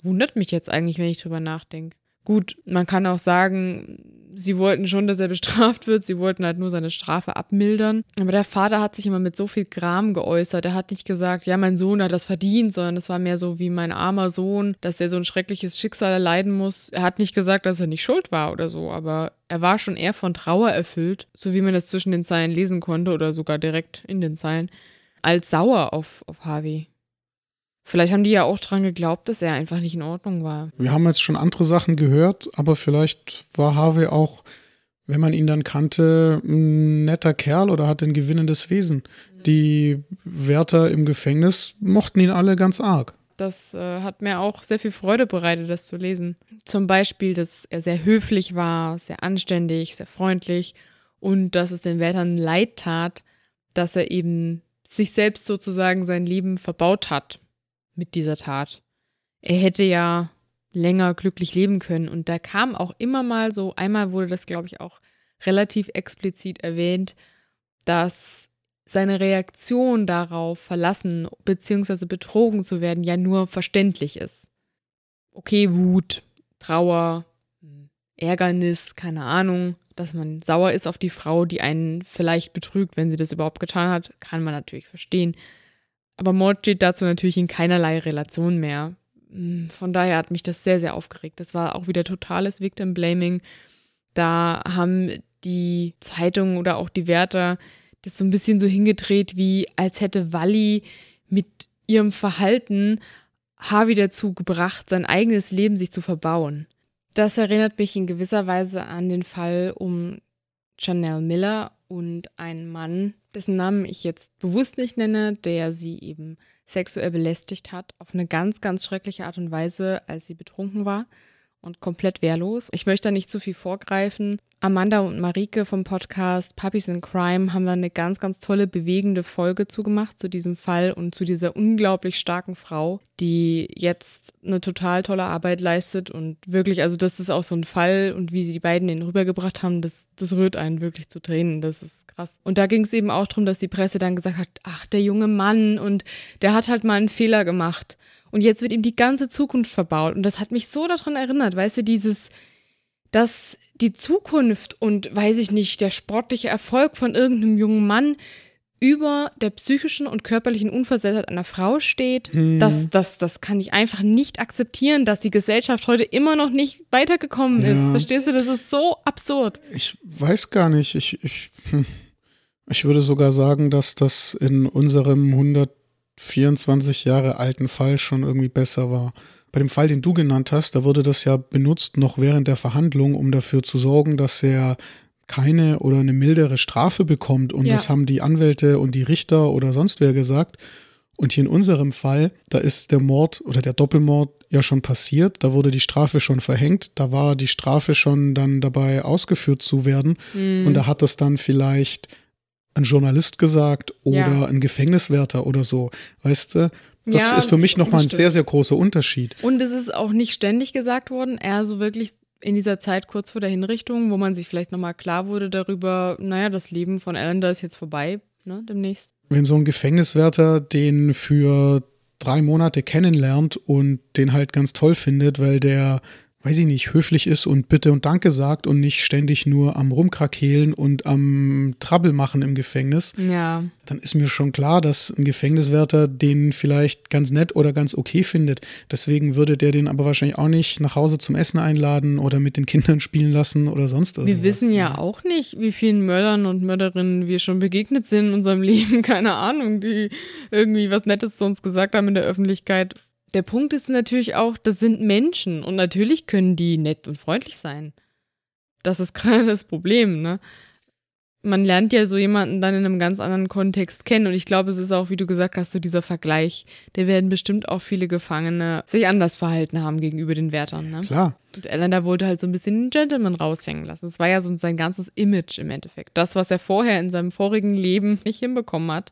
Wundert mich jetzt eigentlich, wenn ich drüber nachdenke. Gut, man kann auch sagen, sie wollten schon, dass er bestraft wird. Sie wollten halt nur seine Strafe abmildern. Aber der Vater hat sich immer mit so viel Gram geäußert. Er hat nicht gesagt, ja, mein Sohn hat das verdient, sondern es war mehr so wie mein armer Sohn, dass er so ein schreckliches Schicksal erleiden muss. Er hat nicht gesagt, dass er nicht schuld war oder so, aber er war schon eher von Trauer erfüllt, so wie man das zwischen den Zeilen lesen konnte oder sogar direkt in den Zeilen, als sauer auf, auf Harvey. Vielleicht haben die ja auch dran geglaubt, dass er einfach nicht in Ordnung war. Wir haben jetzt schon andere Sachen gehört, aber vielleicht war Harvey auch, wenn man ihn dann kannte, ein netter Kerl oder hat ein gewinnendes Wesen. Die Wärter im Gefängnis mochten ihn alle ganz arg. Das äh, hat mir auch sehr viel Freude bereitet, das zu lesen. Zum Beispiel, dass er sehr höflich war, sehr anständig, sehr freundlich und dass es den Wärtern leid tat, dass er eben sich selbst sozusagen sein Leben verbaut hat mit dieser Tat. Er hätte ja länger glücklich leben können. Und da kam auch immer mal so, einmal wurde das, glaube ich, auch relativ explizit erwähnt, dass seine Reaktion darauf, verlassen bzw. betrogen zu werden, ja nur verständlich ist. Okay, Wut, Trauer, Ärgernis, keine Ahnung, dass man sauer ist auf die Frau, die einen vielleicht betrügt, wenn sie das überhaupt getan hat, kann man natürlich verstehen. Aber Mord steht dazu natürlich in keinerlei Relation mehr. Hm, von daher hat mich das sehr, sehr aufgeregt. Das war auch wieder totales Victim Blaming. Da haben die Zeitungen oder auch die Wärter das so ein bisschen so hingedreht, wie als hätte Wally mit ihrem Verhalten Harvey dazu gebracht, sein eigenes Leben sich zu verbauen. Das erinnert mich in gewisser Weise an den Fall um Chanel Miller und einen Mann, dessen Namen ich jetzt bewusst nicht nenne, der sie eben sexuell belästigt hat, auf eine ganz, ganz schreckliche Art und Weise, als sie betrunken war und komplett wehrlos. Ich möchte da nicht zu viel vorgreifen. Amanda und Marike vom Podcast Puppies in Crime haben da eine ganz, ganz tolle, bewegende Folge zugemacht zu diesem Fall und zu dieser unglaublich starken Frau, die jetzt eine total tolle Arbeit leistet und wirklich, also das ist auch so ein Fall und wie sie die beiden den rübergebracht haben, das, das rührt einen wirklich zu Tränen, das ist krass. Und da ging es eben auch darum, dass die Presse dann gesagt hat, ach, der junge Mann und der hat halt mal einen Fehler gemacht. Und jetzt wird ihm die ganze Zukunft verbaut. Und das hat mich so daran erinnert, weißt du, dieses, dass die Zukunft und, weiß ich nicht, der sportliche Erfolg von irgendeinem jungen Mann über der psychischen und körperlichen Unversehrtheit einer Frau steht, hm. das, das, das kann ich einfach nicht akzeptieren, dass die Gesellschaft heute immer noch nicht weitergekommen ist. Ja. Verstehst du, das ist so absurd. Ich weiß gar nicht. Ich, ich, hm. ich würde sogar sagen, dass das in unserem 124 Jahre alten Fall schon irgendwie besser war. Bei dem Fall, den du genannt hast, da wurde das ja benutzt noch während der Verhandlung, um dafür zu sorgen, dass er keine oder eine mildere Strafe bekommt. Und ja. das haben die Anwälte und die Richter oder sonst wer gesagt. Und hier in unserem Fall, da ist der Mord oder der Doppelmord ja schon passiert. Da wurde die Strafe schon verhängt. Da war die Strafe schon dann dabei ausgeführt zu werden. Mhm. Und da hat das dann vielleicht ein Journalist gesagt oder ja. ein Gefängniswärter oder so. Weißt du? Das ja, ist für mich nochmal ein sehr, sehr großer Unterschied. Und es ist auch nicht ständig gesagt worden, eher so wirklich in dieser Zeit kurz vor der Hinrichtung, wo man sich vielleicht nochmal klar wurde darüber, naja, das Leben von Allender ist jetzt vorbei, ne, demnächst. Wenn so ein Gefängniswärter den für drei Monate kennenlernt und den halt ganz toll findet, weil der weiß ich nicht, höflich ist und Bitte und Danke sagt und nicht ständig nur am Rumkrakehlen und am Trouble machen im Gefängnis, ja. dann ist mir schon klar, dass ein Gefängniswärter den vielleicht ganz nett oder ganz okay findet. Deswegen würde der den aber wahrscheinlich auch nicht nach Hause zum Essen einladen oder mit den Kindern spielen lassen oder sonst irgendwas. Wir wissen ja auch nicht, wie vielen Mördern und Mörderinnen wir schon begegnet sind in unserem Leben. Keine Ahnung, die irgendwie was Nettes zu uns gesagt haben in der Öffentlichkeit der Punkt ist natürlich auch, das sind Menschen und natürlich können die nett und freundlich sein. Das ist gerade das Problem, ne? Man lernt ja so jemanden dann in einem ganz anderen Kontext kennen und ich glaube, es ist auch, wie du gesagt hast, so dieser Vergleich. Der werden bestimmt auch viele Gefangene sich anders verhalten haben gegenüber den Wärtern, ne? Klar. Und Elender wollte halt so ein bisschen den Gentleman raushängen lassen. Es war ja so sein ganzes Image im Endeffekt. Das, was er vorher in seinem vorigen Leben nicht hinbekommen hat,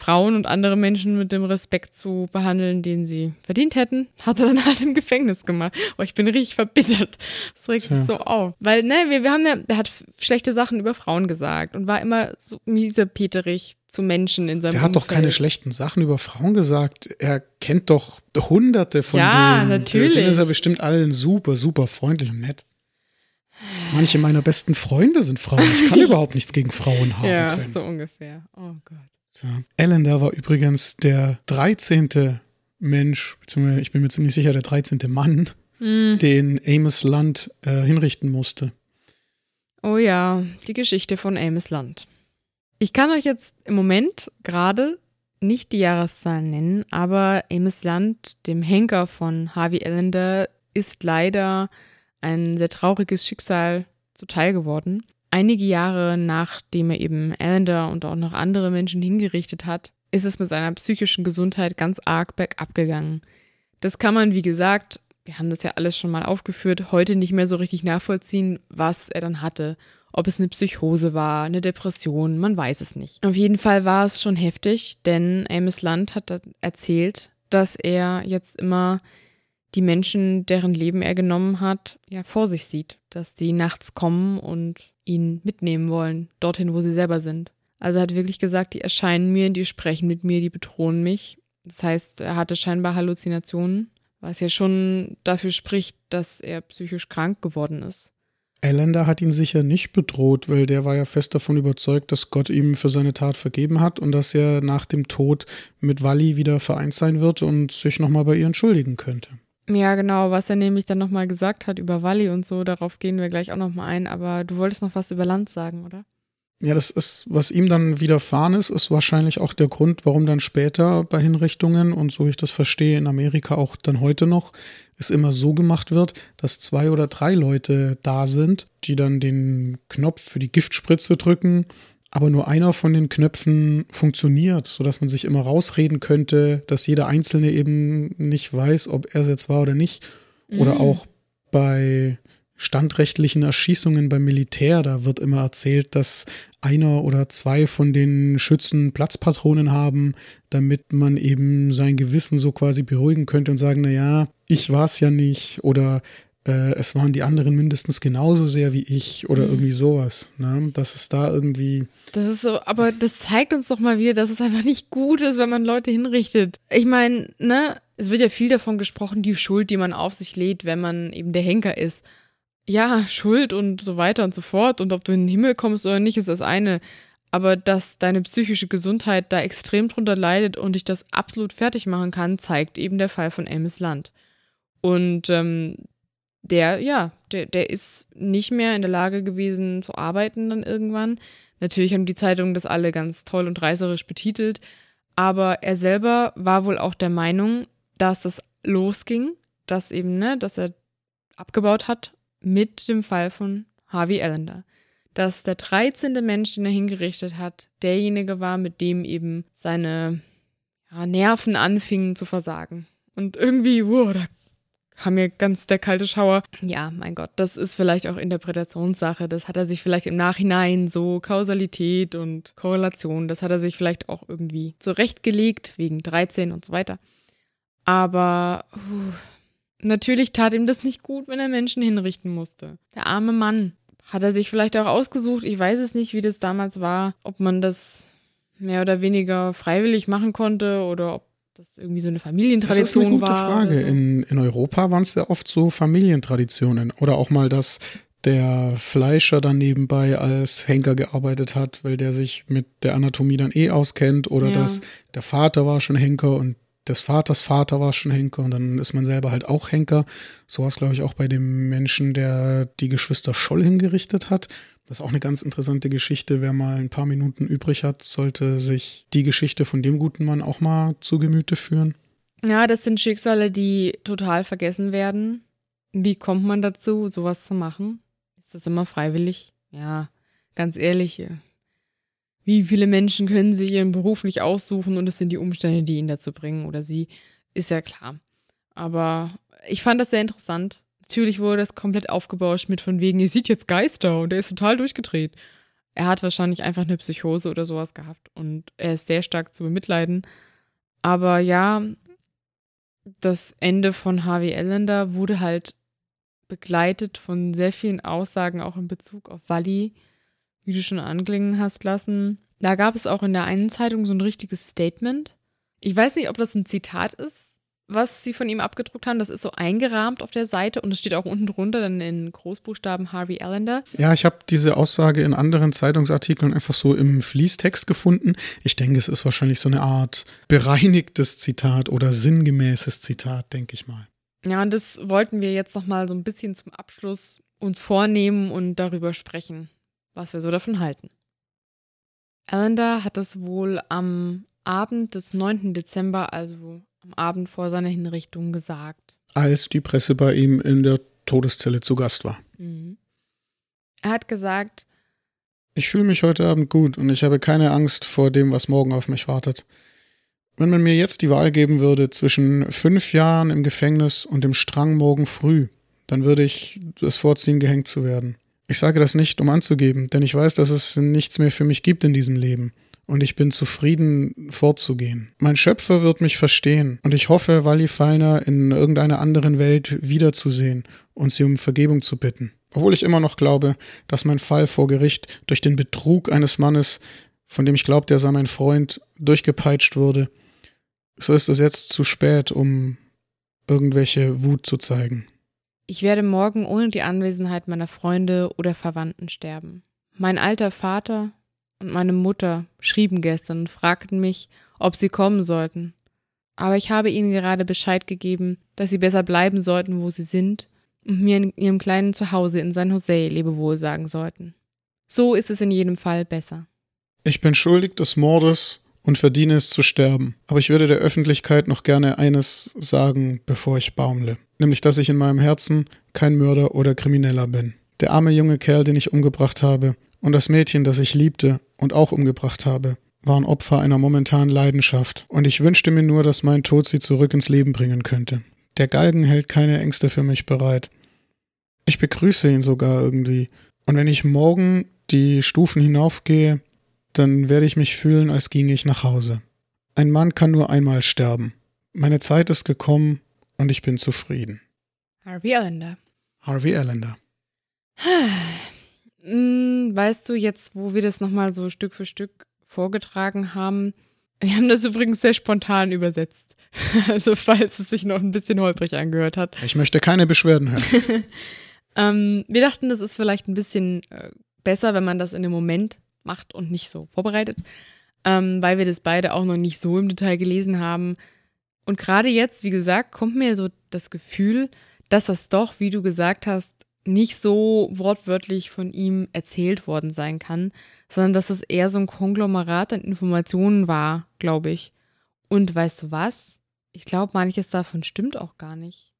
Frauen und andere Menschen mit dem Respekt zu behandeln, den sie verdient hätten, hat er dann halt im Gefängnis gemacht. Oh, ich bin richtig verbittert. Das regt mich so auf. Weil, ne, wir, wir haben ja, der hat schlechte Sachen über Frauen gesagt und war immer so miesepeterig zu Menschen in seinem Der hat Umfeld. doch keine schlechten Sachen über Frauen gesagt. Er kennt doch hunderte von ja, denen. Ja, natürlich. Den ist er bestimmt allen super, super freundlich und nett. Manche meiner besten Freunde sind Frauen. Ich kann überhaupt nichts gegen Frauen haben. Ja, können. so ungefähr. Oh Gott. Ja. Allender war übrigens der 13. Mensch, beziehungsweise ich bin mir ziemlich sicher, der 13. Mann, mm. den Amos Land äh, hinrichten musste. Oh ja, die Geschichte von Amos Land. Ich kann euch jetzt im Moment gerade nicht die Jahreszahlen nennen, aber Amos Land, dem Henker von Harvey Allender, ist leider ein sehr trauriges Schicksal zuteil geworden einige Jahre nachdem er eben Allender und auch noch andere Menschen hingerichtet hat, ist es mit seiner psychischen Gesundheit ganz arg bergab gegangen. Das kann man, wie gesagt, wir haben das ja alles schon mal aufgeführt, heute nicht mehr so richtig nachvollziehen, was er dann hatte. Ob es eine Psychose war, eine Depression, man weiß es nicht. Auf jeden Fall war es schon heftig, denn Amos Land hat erzählt, dass er jetzt immer die Menschen, deren Leben er genommen hat, ja vor sich sieht, dass die nachts kommen und ihn mitnehmen wollen, dorthin, wo sie selber sind. Also er hat wirklich gesagt, die erscheinen mir, die sprechen mit mir, die bedrohen mich. Das heißt, er hatte scheinbar Halluzinationen, was ja schon dafür spricht, dass er psychisch krank geworden ist. Allender hat ihn sicher nicht bedroht, weil der war ja fest davon überzeugt, dass Gott ihm für seine Tat vergeben hat und dass er nach dem Tod mit Wally wieder vereint sein wird und sich nochmal bei ihr entschuldigen könnte. Ja, genau, was er nämlich dann nochmal gesagt hat über Wally und so, darauf gehen wir gleich auch nochmal ein, aber du wolltest noch was über Land sagen, oder? Ja, das ist, was ihm dann widerfahren ist, ist wahrscheinlich auch der Grund, warum dann später bei Hinrichtungen und so ich das verstehe, in Amerika auch dann heute noch, es immer so gemacht wird, dass zwei oder drei Leute da sind, die dann den Knopf für die Giftspritze drücken, aber nur einer von den Knöpfen funktioniert, sodass man sich immer rausreden könnte, dass jeder Einzelne eben nicht weiß, ob er es jetzt war oder nicht. Oder mhm. auch bei standrechtlichen Erschießungen beim Militär, da wird immer erzählt, dass einer oder zwei von den Schützen Platzpatronen haben, damit man eben sein Gewissen so quasi beruhigen könnte und sagen, na ja, ich war es ja nicht oder äh, es waren die anderen mindestens genauso sehr wie ich oder mhm. irgendwie sowas. Ne? Das ist da irgendwie. Das ist so, aber das zeigt uns doch mal wieder, dass es einfach nicht gut ist, wenn man Leute hinrichtet. Ich meine, ne, es wird ja viel davon gesprochen, die Schuld, die man auf sich lädt, wenn man eben der Henker ist ja, Schuld und so weiter und so fort und ob du in den Himmel kommst oder nicht, ist das eine. Aber dass deine psychische Gesundheit da extrem drunter leidet und dich das absolut fertig machen kann, zeigt eben der Fall von Amos Land. Und ähm, der, ja, der, der ist nicht mehr in der Lage gewesen zu arbeiten dann irgendwann. Natürlich haben die Zeitungen das alle ganz toll und reißerisch betitelt, aber er selber war wohl auch der Meinung, dass es losging, dass eben, ne, dass er abgebaut hat mit dem Fall von Harvey Allender. Dass der 13. Mensch, den er hingerichtet hat, derjenige war, mit dem eben seine ja, Nerven anfingen zu versagen. Und irgendwie, wow, da kam mir ganz der kalte Schauer. Ja, mein Gott, das ist vielleicht auch Interpretationssache. Das hat er sich vielleicht im Nachhinein so Kausalität und Korrelation, das hat er sich vielleicht auch irgendwie zurechtgelegt, wegen 13 und so weiter. Aber puh, Natürlich tat ihm das nicht gut, wenn er Menschen hinrichten musste. Der arme Mann. Hat er sich vielleicht auch ausgesucht? Ich weiß es nicht, wie das damals war. Ob man das mehr oder weniger freiwillig machen konnte oder ob das irgendwie so eine Familientradition war. Das ist eine gute Frage. So. In, in Europa waren es ja oft so Familientraditionen. Oder auch mal, dass der Fleischer dann nebenbei als Henker gearbeitet hat, weil der sich mit der Anatomie dann eh auskennt. Oder ja. dass der Vater war schon Henker und des Vaters Vater war schon Henker und dann ist man selber halt auch Henker. So war es, glaube ich, auch bei dem Menschen, der die Geschwister Scholl hingerichtet hat. Das ist auch eine ganz interessante Geschichte. Wer mal ein paar Minuten übrig hat, sollte sich die Geschichte von dem guten Mann auch mal zu Gemüte führen. Ja, das sind Schicksale, die total vergessen werden. Wie kommt man dazu, sowas zu machen? Ist das immer freiwillig? Ja, ganz ehrlich, wie viele Menschen können sich ihren Beruf nicht aussuchen und es sind die Umstände, die ihn dazu bringen oder sie, ist ja klar. Aber ich fand das sehr interessant. Natürlich wurde das komplett aufgebauscht mit von wegen, ihr sieht jetzt Geister und er ist total durchgedreht. Er hat wahrscheinlich einfach eine Psychose oder sowas gehabt und er ist sehr stark zu bemitleiden. Aber ja, das Ende von Harvey Allender wurde halt begleitet von sehr vielen Aussagen auch in Bezug auf Wally wie du schon anklingen hast lassen. Da gab es auch in der einen Zeitung so ein richtiges Statement. Ich weiß nicht, ob das ein Zitat ist, was sie von ihm abgedruckt haben. Das ist so eingerahmt auf der Seite und es steht auch unten drunter dann in Großbuchstaben Harvey Allender. Ja, ich habe diese Aussage in anderen Zeitungsartikeln einfach so im Fließtext gefunden. Ich denke, es ist wahrscheinlich so eine Art bereinigtes Zitat oder sinngemäßes Zitat, denke ich mal. Ja, und das wollten wir jetzt nochmal so ein bisschen zum Abschluss uns vornehmen und darüber sprechen was wir so davon halten. Allender hat es wohl am Abend des 9. Dezember, also am Abend vor seiner Hinrichtung, gesagt. Als die Presse bei ihm in der Todeszelle zu Gast war. Mhm. Er hat gesagt, ich fühle mich heute Abend gut und ich habe keine Angst vor dem, was morgen auf mich wartet. Wenn man mir jetzt die Wahl geben würde zwischen fünf Jahren im Gefängnis und dem Strang morgen früh, dann würde ich es vorziehen, gehängt zu werden. Ich sage das nicht, um anzugeben, denn ich weiß, dass es nichts mehr für mich gibt in diesem Leben. Und ich bin zufrieden fortzugehen. Mein Schöpfer wird mich verstehen und ich hoffe, Wally Fallner in irgendeiner anderen Welt wiederzusehen und sie um Vergebung zu bitten. Obwohl ich immer noch glaube, dass mein Fall vor Gericht durch den Betrug eines Mannes, von dem ich glaubte, er sei mein Freund, durchgepeitscht wurde, so ist es jetzt zu spät, um irgendwelche Wut zu zeigen. Ich werde morgen ohne die Anwesenheit meiner Freunde oder Verwandten sterben. Mein alter Vater und meine Mutter schrieben gestern und fragten mich, ob sie kommen sollten. Aber ich habe ihnen gerade Bescheid gegeben, dass sie besser bleiben sollten, wo sie sind und mir in ihrem kleinen Zuhause in San Jose Lebewohl sagen sollten. So ist es in jedem Fall besser. Ich bin schuldig des Mordes und verdiene es zu sterben. Aber ich würde der Öffentlichkeit noch gerne eines sagen, bevor ich baumle. Nämlich, dass ich in meinem Herzen kein Mörder oder Krimineller bin. Der arme junge Kerl, den ich umgebracht habe, und das Mädchen, das ich liebte und auch umgebracht habe, waren Opfer einer momentanen Leidenschaft. Und ich wünschte mir nur, dass mein Tod sie zurück ins Leben bringen könnte. Der Galgen hält keine Ängste für mich bereit. Ich begrüße ihn sogar irgendwie. Und wenn ich morgen die Stufen hinaufgehe, dann werde ich mich fühlen, als ginge ich nach Hause. Ein Mann kann nur einmal sterben. Meine Zeit ist gekommen und ich bin zufrieden. Harvey Allender. Harvey Allender. Hm, weißt du jetzt, wo wir das nochmal so Stück für Stück vorgetragen haben? Wir haben das übrigens sehr spontan übersetzt. Also falls es sich noch ein bisschen holprig angehört hat. Ich möchte keine Beschwerden hören. ähm, wir dachten, das ist vielleicht ein bisschen äh, besser, wenn man das in dem Moment macht und nicht so vorbereitet, ähm, weil wir das beide auch noch nicht so im Detail gelesen haben. Und gerade jetzt, wie gesagt, kommt mir so das Gefühl, dass das doch, wie du gesagt hast, nicht so wortwörtlich von ihm erzählt worden sein kann, sondern dass es eher so ein Konglomerat an Informationen war, glaube ich. Und weißt du was? Ich glaube, manches davon stimmt auch gar nicht.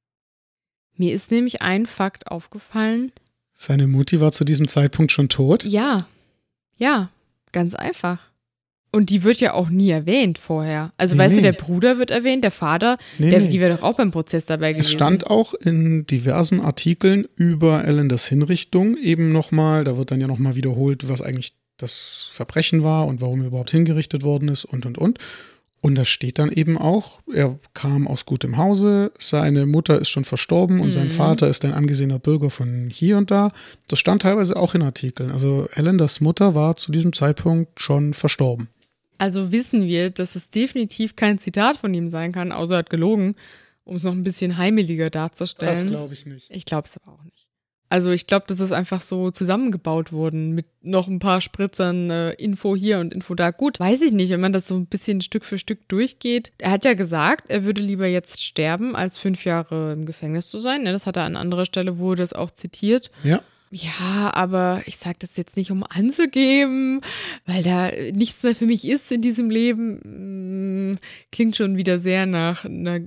Mir ist nämlich ein Fakt aufgefallen. Seine Mutti war zu diesem Zeitpunkt schon tot? Ja, ja, ganz einfach. Und die wird ja auch nie erwähnt vorher. Also, nee, weißt nee. du, der Bruder wird erwähnt, der Vater, nee, der, die wäre doch auch beim Prozess dabei gewesen. Es stand auch in diversen Artikeln über Ellenders Hinrichtung eben nochmal, da wird dann ja nochmal wiederholt, was eigentlich das Verbrechen war und warum er überhaupt hingerichtet worden ist und und und. Und da steht dann eben auch, er kam aus gutem Hause, seine Mutter ist schon verstorben und mhm. sein Vater ist ein angesehener Bürger von hier und da. Das stand teilweise auch in Artikeln. Also Ellenders Mutter war zu diesem Zeitpunkt schon verstorben. Also wissen wir, dass es definitiv kein Zitat von ihm sein kann, außer er hat gelogen, um es noch ein bisschen heimeliger darzustellen. Das glaube ich nicht. Ich glaube es aber auch nicht. Also ich glaube, das ist einfach so zusammengebaut worden mit noch ein paar Spritzern, äh, Info hier und Info da. Gut, weiß ich nicht, wenn man das so ein bisschen Stück für Stück durchgeht. Er hat ja gesagt, er würde lieber jetzt sterben, als fünf Jahre im Gefängnis zu sein. Ja, das hat er an anderer Stelle, wurde das auch zitiert. Ja. Ja, aber ich sage das jetzt nicht, um anzugeben, weil da nichts mehr für mich ist in diesem Leben. Hm, klingt schon wieder sehr nach einer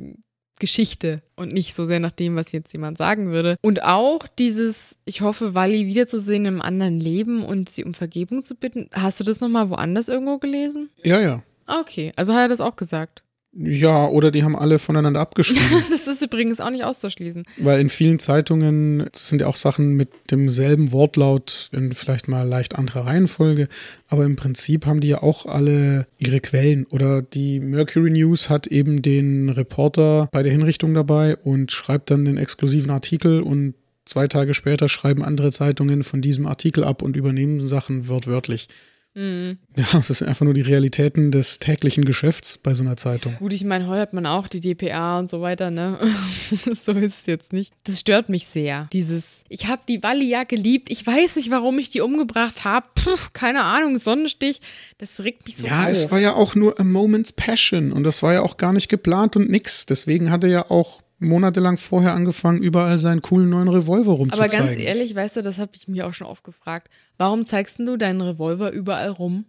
Geschichte und nicht so sehr nach dem, was jetzt jemand sagen würde. Und auch dieses, ich hoffe, Wally wiederzusehen im anderen Leben und sie um Vergebung zu bitten. Hast du das nochmal woanders irgendwo gelesen? Ja, ja. Okay, also hat er das auch gesagt. Ja, oder die haben alle voneinander abgeschrieben. das ist übrigens auch nicht auszuschließen. Weil in vielen Zeitungen sind ja auch Sachen mit demselben Wortlaut in vielleicht mal leicht anderer Reihenfolge, aber im Prinzip haben die ja auch alle ihre Quellen. Oder die Mercury News hat eben den Reporter bei der Hinrichtung dabei und schreibt dann den exklusiven Artikel und zwei Tage später schreiben andere Zeitungen von diesem Artikel ab und übernehmen Sachen wortwörtlich. Mhm. Ja, das sind einfach nur die Realitäten des täglichen Geschäfts bei so einer Zeitung. Gut, ich meine, heute hat man auch die DPA und so weiter, ne? so ist es jetzt nicht. Das stört mich sehr. Dieses, ich habe die Walli ja geliebt, ich weiß nicht, warum ich die umgebracht habe. Keine Ahnung, Sonnenstich. Das regt mich so Ja, auf. es war ja auch nur a moment's passion und das war ja auch gar nicht geplant und nix. Deswegen hat er ja auch monatelang vorher angefangen, überall seinen coolen neuen Revolver rumzuzeigen. Aber ganz ehrlich, weißt du, das habe ich mir auch schon oft gefragt. Warum zeigst du deinen Revolver überall rum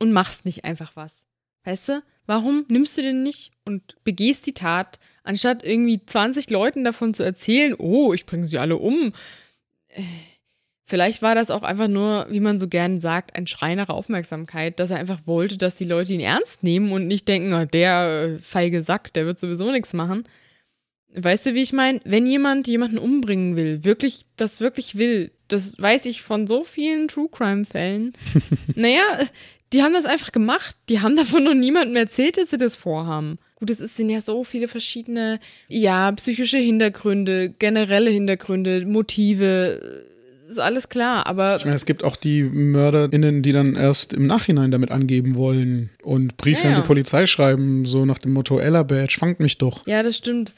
und machst nicht einfach was? Weißt du, warum nimmst du den nicht und begehst die Tat, anstatt irgendwie 20 Leuten davon zu erzählen, oh, ich bringe sie alle um? Vielleicht war das auch einfach nur, wie man so gern sagt, ein Schrei nach Aufmerksamkeit, dass er einfach wollte, dass die Leute ihn ernst nehmen und nicht denken, oh, der äh, feige Sack, der wird sowieso nichts machen. Weißt du, wie ich meine? Wenn jemand jemanden umbringen will, wirklich, das wirklich will, das weiß ich von so vielen True Crime Fällen. naja, Die haben das einfach gemacht. Die haben davon noch niemandem erzählt, dass sie das vorhaben. Gut, es sind ja so viele verschiedene, ja, psychische Hintergründe, generelle Hintergründe, Motive, ist alles klar, aber. Ich meine, es gibt auch die MörderInnen, die dann erst im Nachhinein damit angeben wollen und Briefe ja, ja. an die Polizei schreiben, so nach dem Motto, Ella Badge, fangt mich doch. Ja, das stimmt.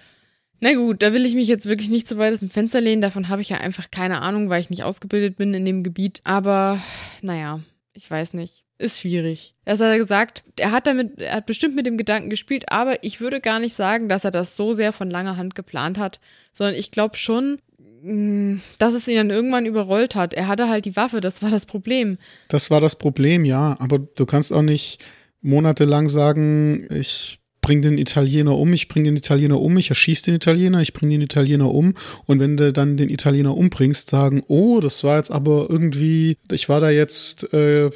Na gut, da will ich mich jetzt wirklich nicht so weit aus dem Fenster lehnen. Davon habe ich ja einfach keine Ahnung, weil ich nicht ausgebildet bin in dem Gebiet. Aber naja, ich weiß nicht. Ist schwierig. Er hat gesagt, er hat damit, er hat bestimmt mit dem Gedanken gespielt, aber ich würde gar nicht sagen, dass er das so sehr von langer Hand geplant hat, sondern ich glaube schon, mm, dass es ihn dann irgendwann überrollt hat. Er hatte halt die Waffe, das war das Problem. Das war das Problem, ja, aber du kannst auch nicht monatelang sagen, ich bring den Italiener um, ich bring den Italiener um, ich erschieße den Italiener, ich bring den Italiener um und wenn du dann den Italiener umbringst, sagen, oh, das war jetzt aber irgendwie, ich war da jetzt äh,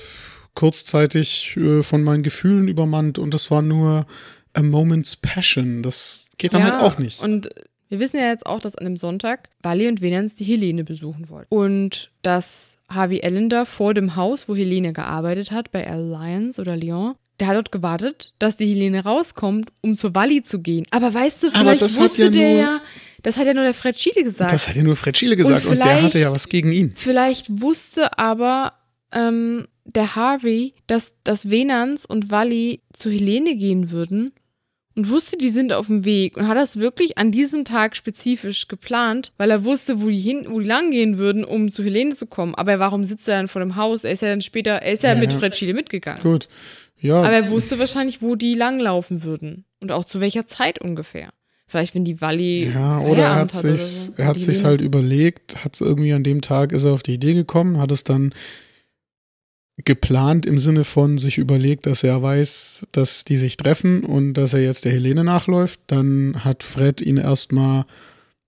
kurzzeitig äh, von meinen Gefühlen übermannt und das war nur a moment's passion. Das geht dann ja, halt auch nicht. Und wir wissen ja jetzt auch, dass an dem Sonntag Wally und Venans die Helene besuchen wollten. Und dass Harvey Ellender vor dem Haus, wo Helene gearbeitet hat, bei Alliance oder Lyon, der hat dort gewartet, dass die Helene rauskommt, um zur Walli zu gehen. Aber weißt du, vielleicht wusste ja der ja, das hat ja nur der Fred Schiele gesagt. Das hat ja nur Fred Schiele gesagt und, und der hatte ja was gegen ihn. Vielleicht wusste aber ähm, der Harvey, dass, dass Venans und Walli zu Helene gehen würden und wusste, die sind auf dem Weg und hat das wirklich an diesem Tag spezifisch geplant, weil er wusste, wo die hin, wo die lang gehen würden, um zu Helene zu kommen. Aber warum sitzt er dann vor dem Haus? Er ist ja dann später, er ist ja, ja mit Fred Schiele mitgegangen. Gut. Ja. Aber er wusste wahrscheinlich, wo die langlaufen würden. Und auch zu welcher Zeit ungefähr. Vielleicht, wenn die Walli. Ja, oder er hat sich, so. er hat sich halt überlegt, hat es irgendwie an dem Tag, ist er auf die Idee gekommen, hat es dann geplant im Sinne von sich überlegt, dass er weiß, dass die sich treffen und dass er jetzt der Helene nachläuft. Dann hat Fred ihn erstmal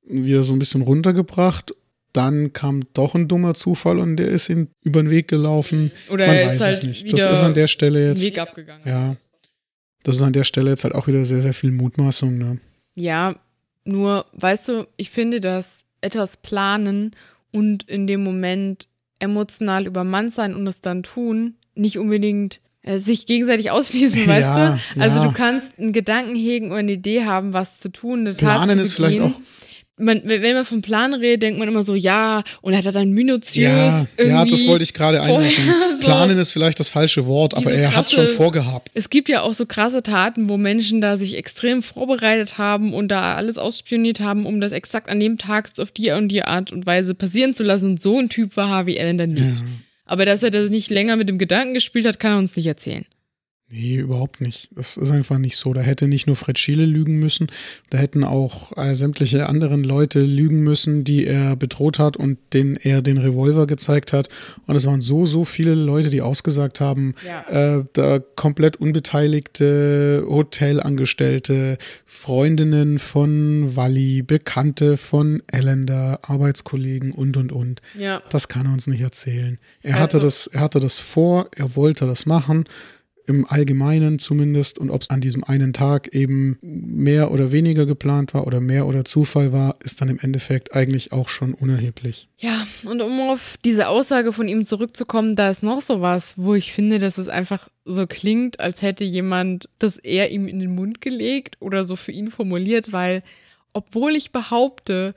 wieder so ein bisschen runtergebracht dann kam doch ein dummer Zufall und der ist ihm über den Weg gelaufen. Oder Man weiß halt es nicht. Das ist an der Stelle jetzt. Weg abgegangen. Ja. Das ist an der Stelle jetzt halt auch wieder sehr, sehr viel Mutmaßung, ne? Ja, nur, weißt du, ich finde, dass etwas planen und in dem Moment emotional übermannt sein und es dann tun, nicht unbedingt äh, sich gegenseitig ausschließen, weißt ja, du? Also ja. du kannst einen Gedanken hegen oder eine Idee haben, was zu tun. Eine Planen ist vielleicht auch man, wenn man vom Plan redet, denkt man immer so, ja, und hat er dann minutiös ja, Ja, das wollte ich gerade einwerfen. So Planen ist vielleicht das falsche Wort, aber er hat schon vorgehabt. Es gibt ja auch so krasse Taten, wo Menschen da sich extrem vorbereitet haben und da alles ausspioniert haben, um das exakt an dem Tag auf die und die Art und Weise passieren zu lassen. Und so ein Typ war Harvey Allen dann nicht. Ja. Aber dass er das nicht länger mit dem Gedanken gespielt hat, kann er uns nicht erzählen. Nee, überhaupt nicht. Das ist einfach nicht so. Da hätte nicht nur Fred Schiele lügen müssen, da hätten auch äh, sämtliche anderen Leute lügen müssen, die er bedroht hat und denen er den Revolver gezeigt hat. Und es waren so, so viele Leute, die ausgesagt haben, ja. äh, da komplett unbeteiligte Hotelangestellte, Freundinnen von Walli, Bekannte von Ellender, Arbeitskollegen und, und, und. Ja. Das kann er uns nicht erzählen. Er, also, hatte das, er hatte das vor, er wollte das machen im Allgemeinen zumindest und ob es an diesem einen Tag eben mehr oder weniger geplant war oder mehr oder Zufall war, ist dann im Endeffekt eigentlich auch schon unerheblich. Ja, und um auf diese Aussage von ihm zurückzukommen, da ist noch sowas, wo ich finde, dass es einfach so klingt, als hätte jemand das eher ihm in den Mund gelegt oder so für ihn formuliert, weil obwohl ich behaupte,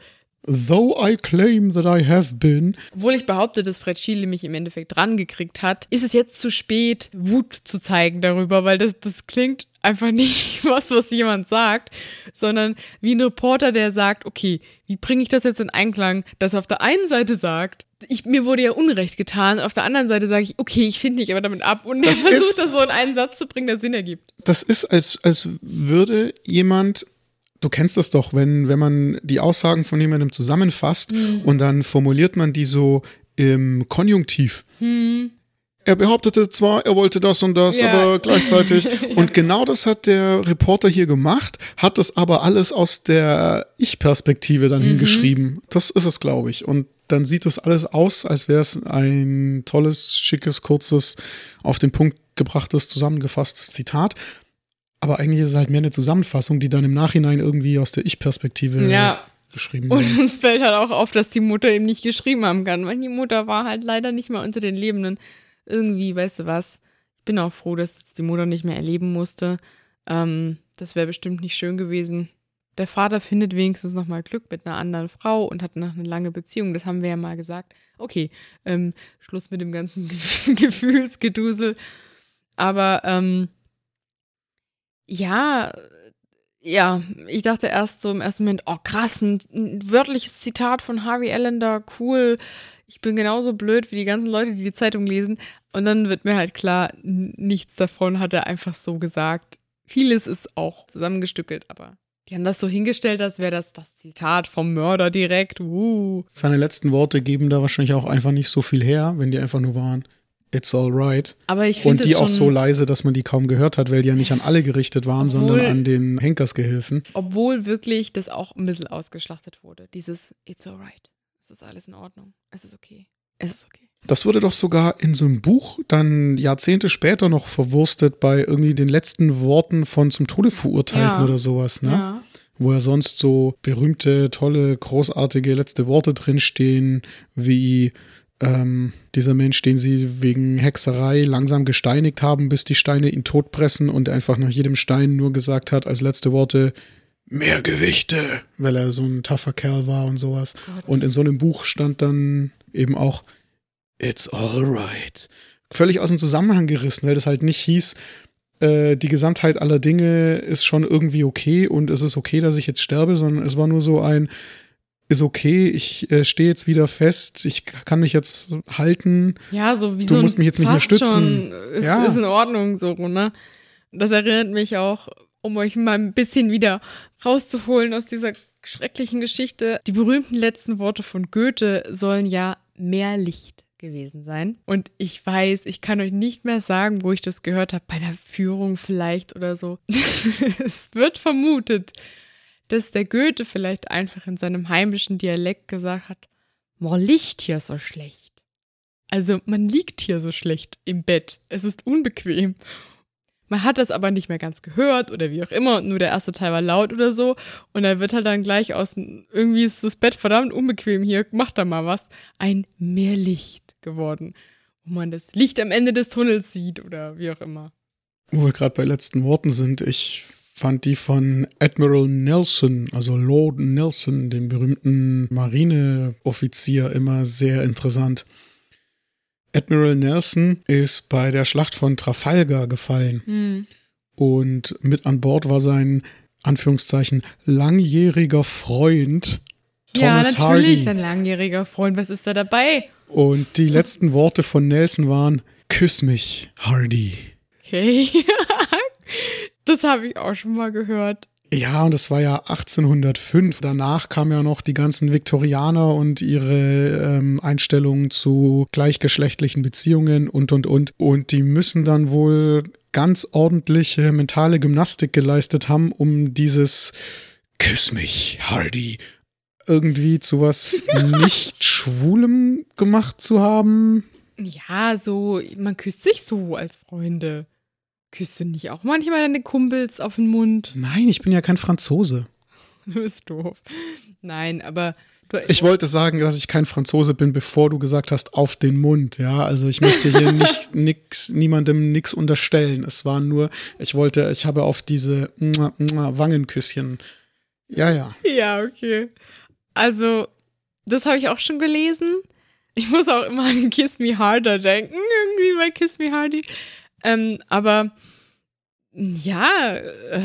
Though I claim that I have been. Obwohl ich behaupte, dass Fred Schiele mich im Endeffekt rangekriegt hat, ist es jetzt zu spät, Wut zu zeigen darüber, weil das, das klingt einfach nicht was, was jemand sagt, sondern wie ein Reporter, der sagt, okay, wie bringe ich das jetzt in Einklang, dass er auf der einen Seite sagt, ich, mir wurde ja Unrecht getan, auf der anderen Seite sage ich, okay, ich finde mich aber damit ab und er versucht ist, das so in einen Satz zu bringen, der Sinn ergibt. Das ist, als, als würde jemand du kennst das doch, wenn, wenn man die Aussagen von jemandem zusammenfasst mhm. und dann formuliert man die so im Konjunktiv. Mhm. Er behauptete zwar, er wollte das und das, ja. aber gleichzeitig. ja. Und genau das hat der Reporter hier gemacht, hat das aber alles aus der Ich-Perspektive dann mhm. hingeschrieben. Das ist es, glaube ich. Und dann sieht das alles aus, als wäre es ein tolles, schickes, kurzes, auf den Punkt gebrachtes, zusammengefasstes Zitat. Aber eigentlich ist es halt mehr eine Zusammenfassung, die dann im Nachhinein irgendwie aus der Ich-Perspektive ja. geschrieben wird. Und uns fällt halt auch auf, dass die Mutter eben nicht geschrieben haben kann, weil die Mutter war halt leider nicht mehr unter den Lebenden. Irgendwie, weißt du was, bin auch froh, dass die Mutter nicht mehr erleben musste. Ähm, das wäre bestimmt nicht schön gewesen. Der Vater findet wenigstens nochmal Glück mit einer anderen Frau und hat noch eine lange Beziehung. Das haben wir ja mal gesagt. Okay, ähm, Schluss mit dem ganzen Gefühlsgedusel. Aber ähm, ja, ja, ich dachte erst so im ersten Moment, oh krass, ein, ein wörtliches Zitat von Harvey Allender, cool. Ich bin genauso blöd wie die ganzen Leute, die die Zeitung lesen. Und dann wird mir halt klar, nichts davon hat er einfach so gesagt. Vieles ist auch zusammengestückelt, aber die haben das so hingestellt, als wäre das das Zitat vom Mörder direkt. Uh. Seine letzten Worte geben da wahrscheinlich auch einfach nicht so viel her, wenn die einfach nur waren. It's alright. Aber ich Und die auch so leise, dass man die kaum gehört hat, weil die ja nicht an alle gerichtet waren, obwohl, sondern an den Henkersgehilfen. Obwohl wirklich das auch ein bisschen ausgeschlachtet wurde. Dieses It's alright. Es ist alles in Ordnung. Es ist okay. Es ist okay. Das wurde doch sogar in so einem Buch dann Jahrzehnte später noch verwurstet bei irgendwie den letzten Worten von zum Tode verurteilten ja. oder sowas, ne? Ja. Wo ja sonst so berühmte, tolle, großartige letzte Worte drinstehen, wie ähm, dieser Mensch, den sie wegen Hexerei langsam gesteinigt haben, bis die Steine ihn totpressen und einfach nach jedem Stein nur gesagt hat als letzte Worte, mehr Gewichte, weil er so ein tougher Kerl war und sowas. Gott. Und in so einem Buch stand dann eben auch, it's alright. Völlig aus dem Zusammenhang gerissen, weil das halt nicht hieß, äh, die Gesamtheit aller Dinge ist schon irgendwie okay und es ist okay, dass ich jetzt sterbe, sondern es war nur so ein, ist okay, ich äh, stehe jetzt wieder fest, ich kann mich jetzt halten. Ja, so wie du so musst mich jetzt nicht mehr stützen. Schon, ist, ja. ist in Ordnung so, ne? Das erinnert mich auch, um euch mal ein bisschen wieder rauszuholen aus dieser schrecklichen Geschichte. Die berühmten letzten Worte von Goethe sollen ja mehr Licht gewesen sein. Und ich weiß, ich kann euch nicht mehr sagen, wo ich das gehört habe, bei der Führung vielleicht oder so. es wird vermutet, dass der Goethe vielleicht einfach in seinem heimischen Dialekt gesagt hat, man liegt hier so schlecht. Also man liegt hier so schlecht im Bett. Es ist unbequem. Man hat das aber nicht mehr ganz gehört oder wie auch immer, nur der erste Teil war laut oder so. Und da wird halt dann gleich aus, irgendwie ist das Bett verdammt unbequem hier, mach da mal was, ein Mehrlicht geworden, wo man das Licht am Ende des Tunnels sieht oder wie auch immer. Wo wir gerade bei letzten Worten sind, ich fand die von Admiral Nelson, also Lord Nelson, dem berühmten Marineoffizier, immer sehr interessant. Admiral Nelson ist bei der Schlacht von Trafalgar gefallen. Mhm. Und mit an Bord war sein, Anführungszeichen, langjähriger Freund Thomas ja, natürlich, Hardy. ein langjähriger Freund. Was ist da dabei? Und die letzten Worte von Nelson waren: Küss mich, Hardy. Okay. Das habe ich auch schon mal gehört. Ja, und das war ja 1805. Danach kamen ja noch die ganzen Viktorianer und ihre ähm, Einstellungen zu gleichgeschlechtlichen Beziehungen und, und, und. Und die müssen dann wohl ganz ordentliche mentale Gymnastik geleistet haben, um dieses Küss mich, Hardy, irgendwie zu was nicht Schwulem gemacht zu haben. Ja, so, man küsst sich so als Freunde. Küsst du nicht auch manchmal deine Kumpels auf den Mund? Nein, ich bin ja kein Franzose. Du bist doof. Nein, aber du, ich wollte sagen, dass ich kein Franzose bin, bevor du gesagt hast, auf den Mund. Ja, also ich möchte hier nicht nix, niemandem nichts unterstellen. Es war nur, ich wollte, ich habe auf diese Wangenküsschen. Ja, ja. Ja, okay. Also, das habe ich auch schon gelesen. Ich muss auch immer an Kiss Me Harder denken, irgendwie bei Kiss Me Hardy. Ähm, aber ja, äh,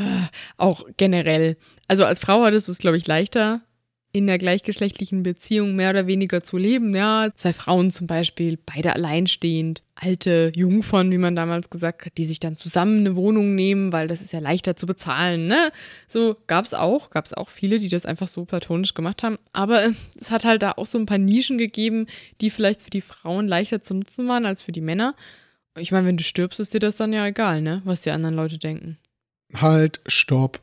auch generell. Also als Frau hattest du es, glaube ich, leichter, in der gleichgeschlechtlichen Beziehung mehr oder weniger zu leben. Ja, zwei Frauen zum Beispiel, beide alleinstehend, alte Jungfern, wie man damals gesagt hat, die sich dann zusammen eine Wohnung nehmen, weil das ist ja leichter zu bezahlen. Ne? So gab's auch, gab's auch viele, die das einfach so platonisch gemacht haben. Aber es hat halt da auch so ein paar Nischen gegeben, die vielleicht für die Frauen leichter zu nutzen waren als für die Männer. Ich meine, wenn du stirbst, ist dir das dann ja egal, ne? Was die anderen Leute denken. Halt, stopp.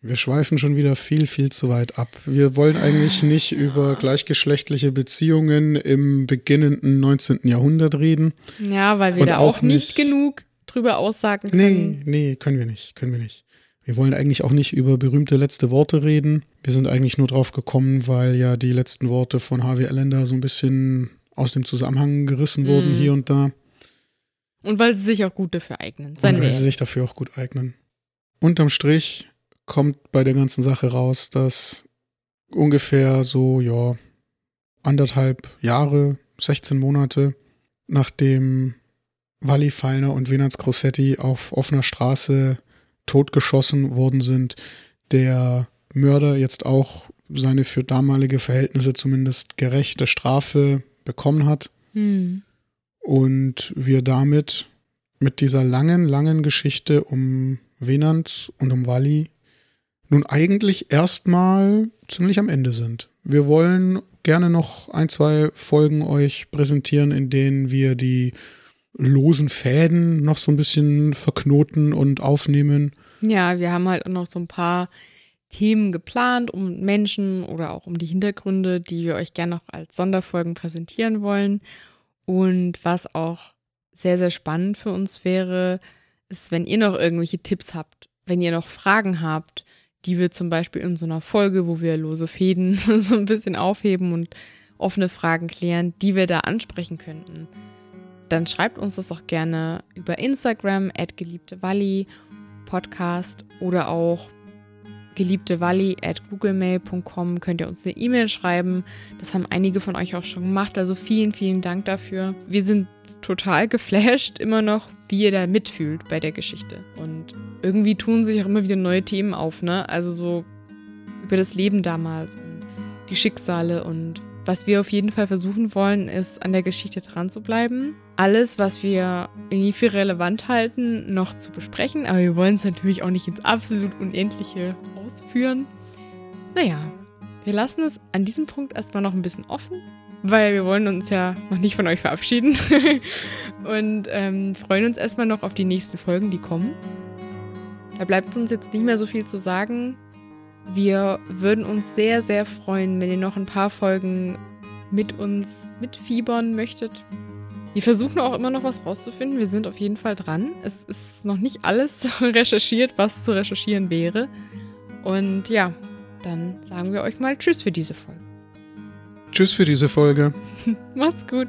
Wir schweifen schon wieder viel, viel zu weit ab. Wir wollen eigentlich nicht über gleichgeschlechtliche Beziehungen im beginnenden 19. Jahrhundert reden. Ja, weil wir Und da auch nicht, genug drüber aussagen können. Nee, nee, können wir nicht, können wir nicht. Wir wollen eigentlich auch nicht über berühmte letzte Worte reden. Wir sind eigentlich nur drauf gekommen, weil ja die letzten Worte von Harvey Allender so ein bisschen aus dem Zusammenhang gerissen wurden mm. hier und da. Und weil sie sich auch gut dafür eignen. Und weil sie sich dafür auch gut eignen. Unterm Strich kommt bei der ganzen Sache raus, dass ungefähr so, ja, anderthalb Jahre, 16 Monate, nachdem Walli Feiner und Venaz Grossetti auf offener Straße totgeschossen worden sind, der Mörder jetzt auch seine für damalige Verhältnisse zumindest gerechte Strafe bekommen hat. Hm. Und wir damit mit dieser langen, langen Geschichte um Venant und um Walli nun eigentlich erstmal ziemlich am Ende sind. Wir wollen gerne noch ein, zwei Folgen euch präsentieren, in denen wir die losen Fäden noch so ein bisschen verknoten und aufnehmen. Ja, wir haben halt noch so ein paar Themen geplant, um Menschen oder auch um die Hintergründe, die wir euch gerne noch als Sonderfolgen präsentieren wollen. Und was auch sehr, sehr spannend für uns wäre, ist, wenn ihr noch irgendwelche Tipps habt, wenn ihr noch Fragen habt, die wir zum Beispiel in so einer Folge, wo wir lose Fäden so ein bisschen aufheben und offene Fragen klären, die wir da ansprechen könnten, dann schreibt uns das auch gerne über Instagram, geliebte Walli Podcast oder auch geliebtewalli at googlemail.com könnt ihr uns eine E-Mail schreiben. Das haben einige von euch auch schon gemacht, also vielen, vielen Dank dafür. Wir sind total geflasht immer noch, wie ihr da mitfühlt bei der Geschichte. Und irgendwie tun sich auch immer wieder neue Themen auf, ne? Also so über das Leben damals und die Schicksale und was wir auf jeden Fall versuchen wollen, ist an der Geschichte dran zu bleiben. Alles, was wir irgendwie für relevant halten, noch zu besprechen. Aber wir wollen es natürlich auch nicht ins absolut Unendliche ausführen. Naja, wir lassen es an diesem Punkt erstmal noch ein bisschen offen, weil wir wollen uns ja noch nicht von euch verabschieden. Und ähm, freuen uns erstmal noch auf die nächsten Folgen, die kommen. Da bleibt uns jetzt nicht mehr so viel zu sagen. Wir würden uns sehr, sehr freuen, wenn ihr noch ein paar Folgen mit uns mitfiebern möchtet. Wir versuchen auch immer noch was rauszufinden. Wir sind auf jeden Fall dran. Es ist noch nicht alles recherchiert, was zu recherchieren wäre. Und ja, dann sagen wir euch mal Tschüss für diese Folge. Tschüss für diese Folge. Macht's gut.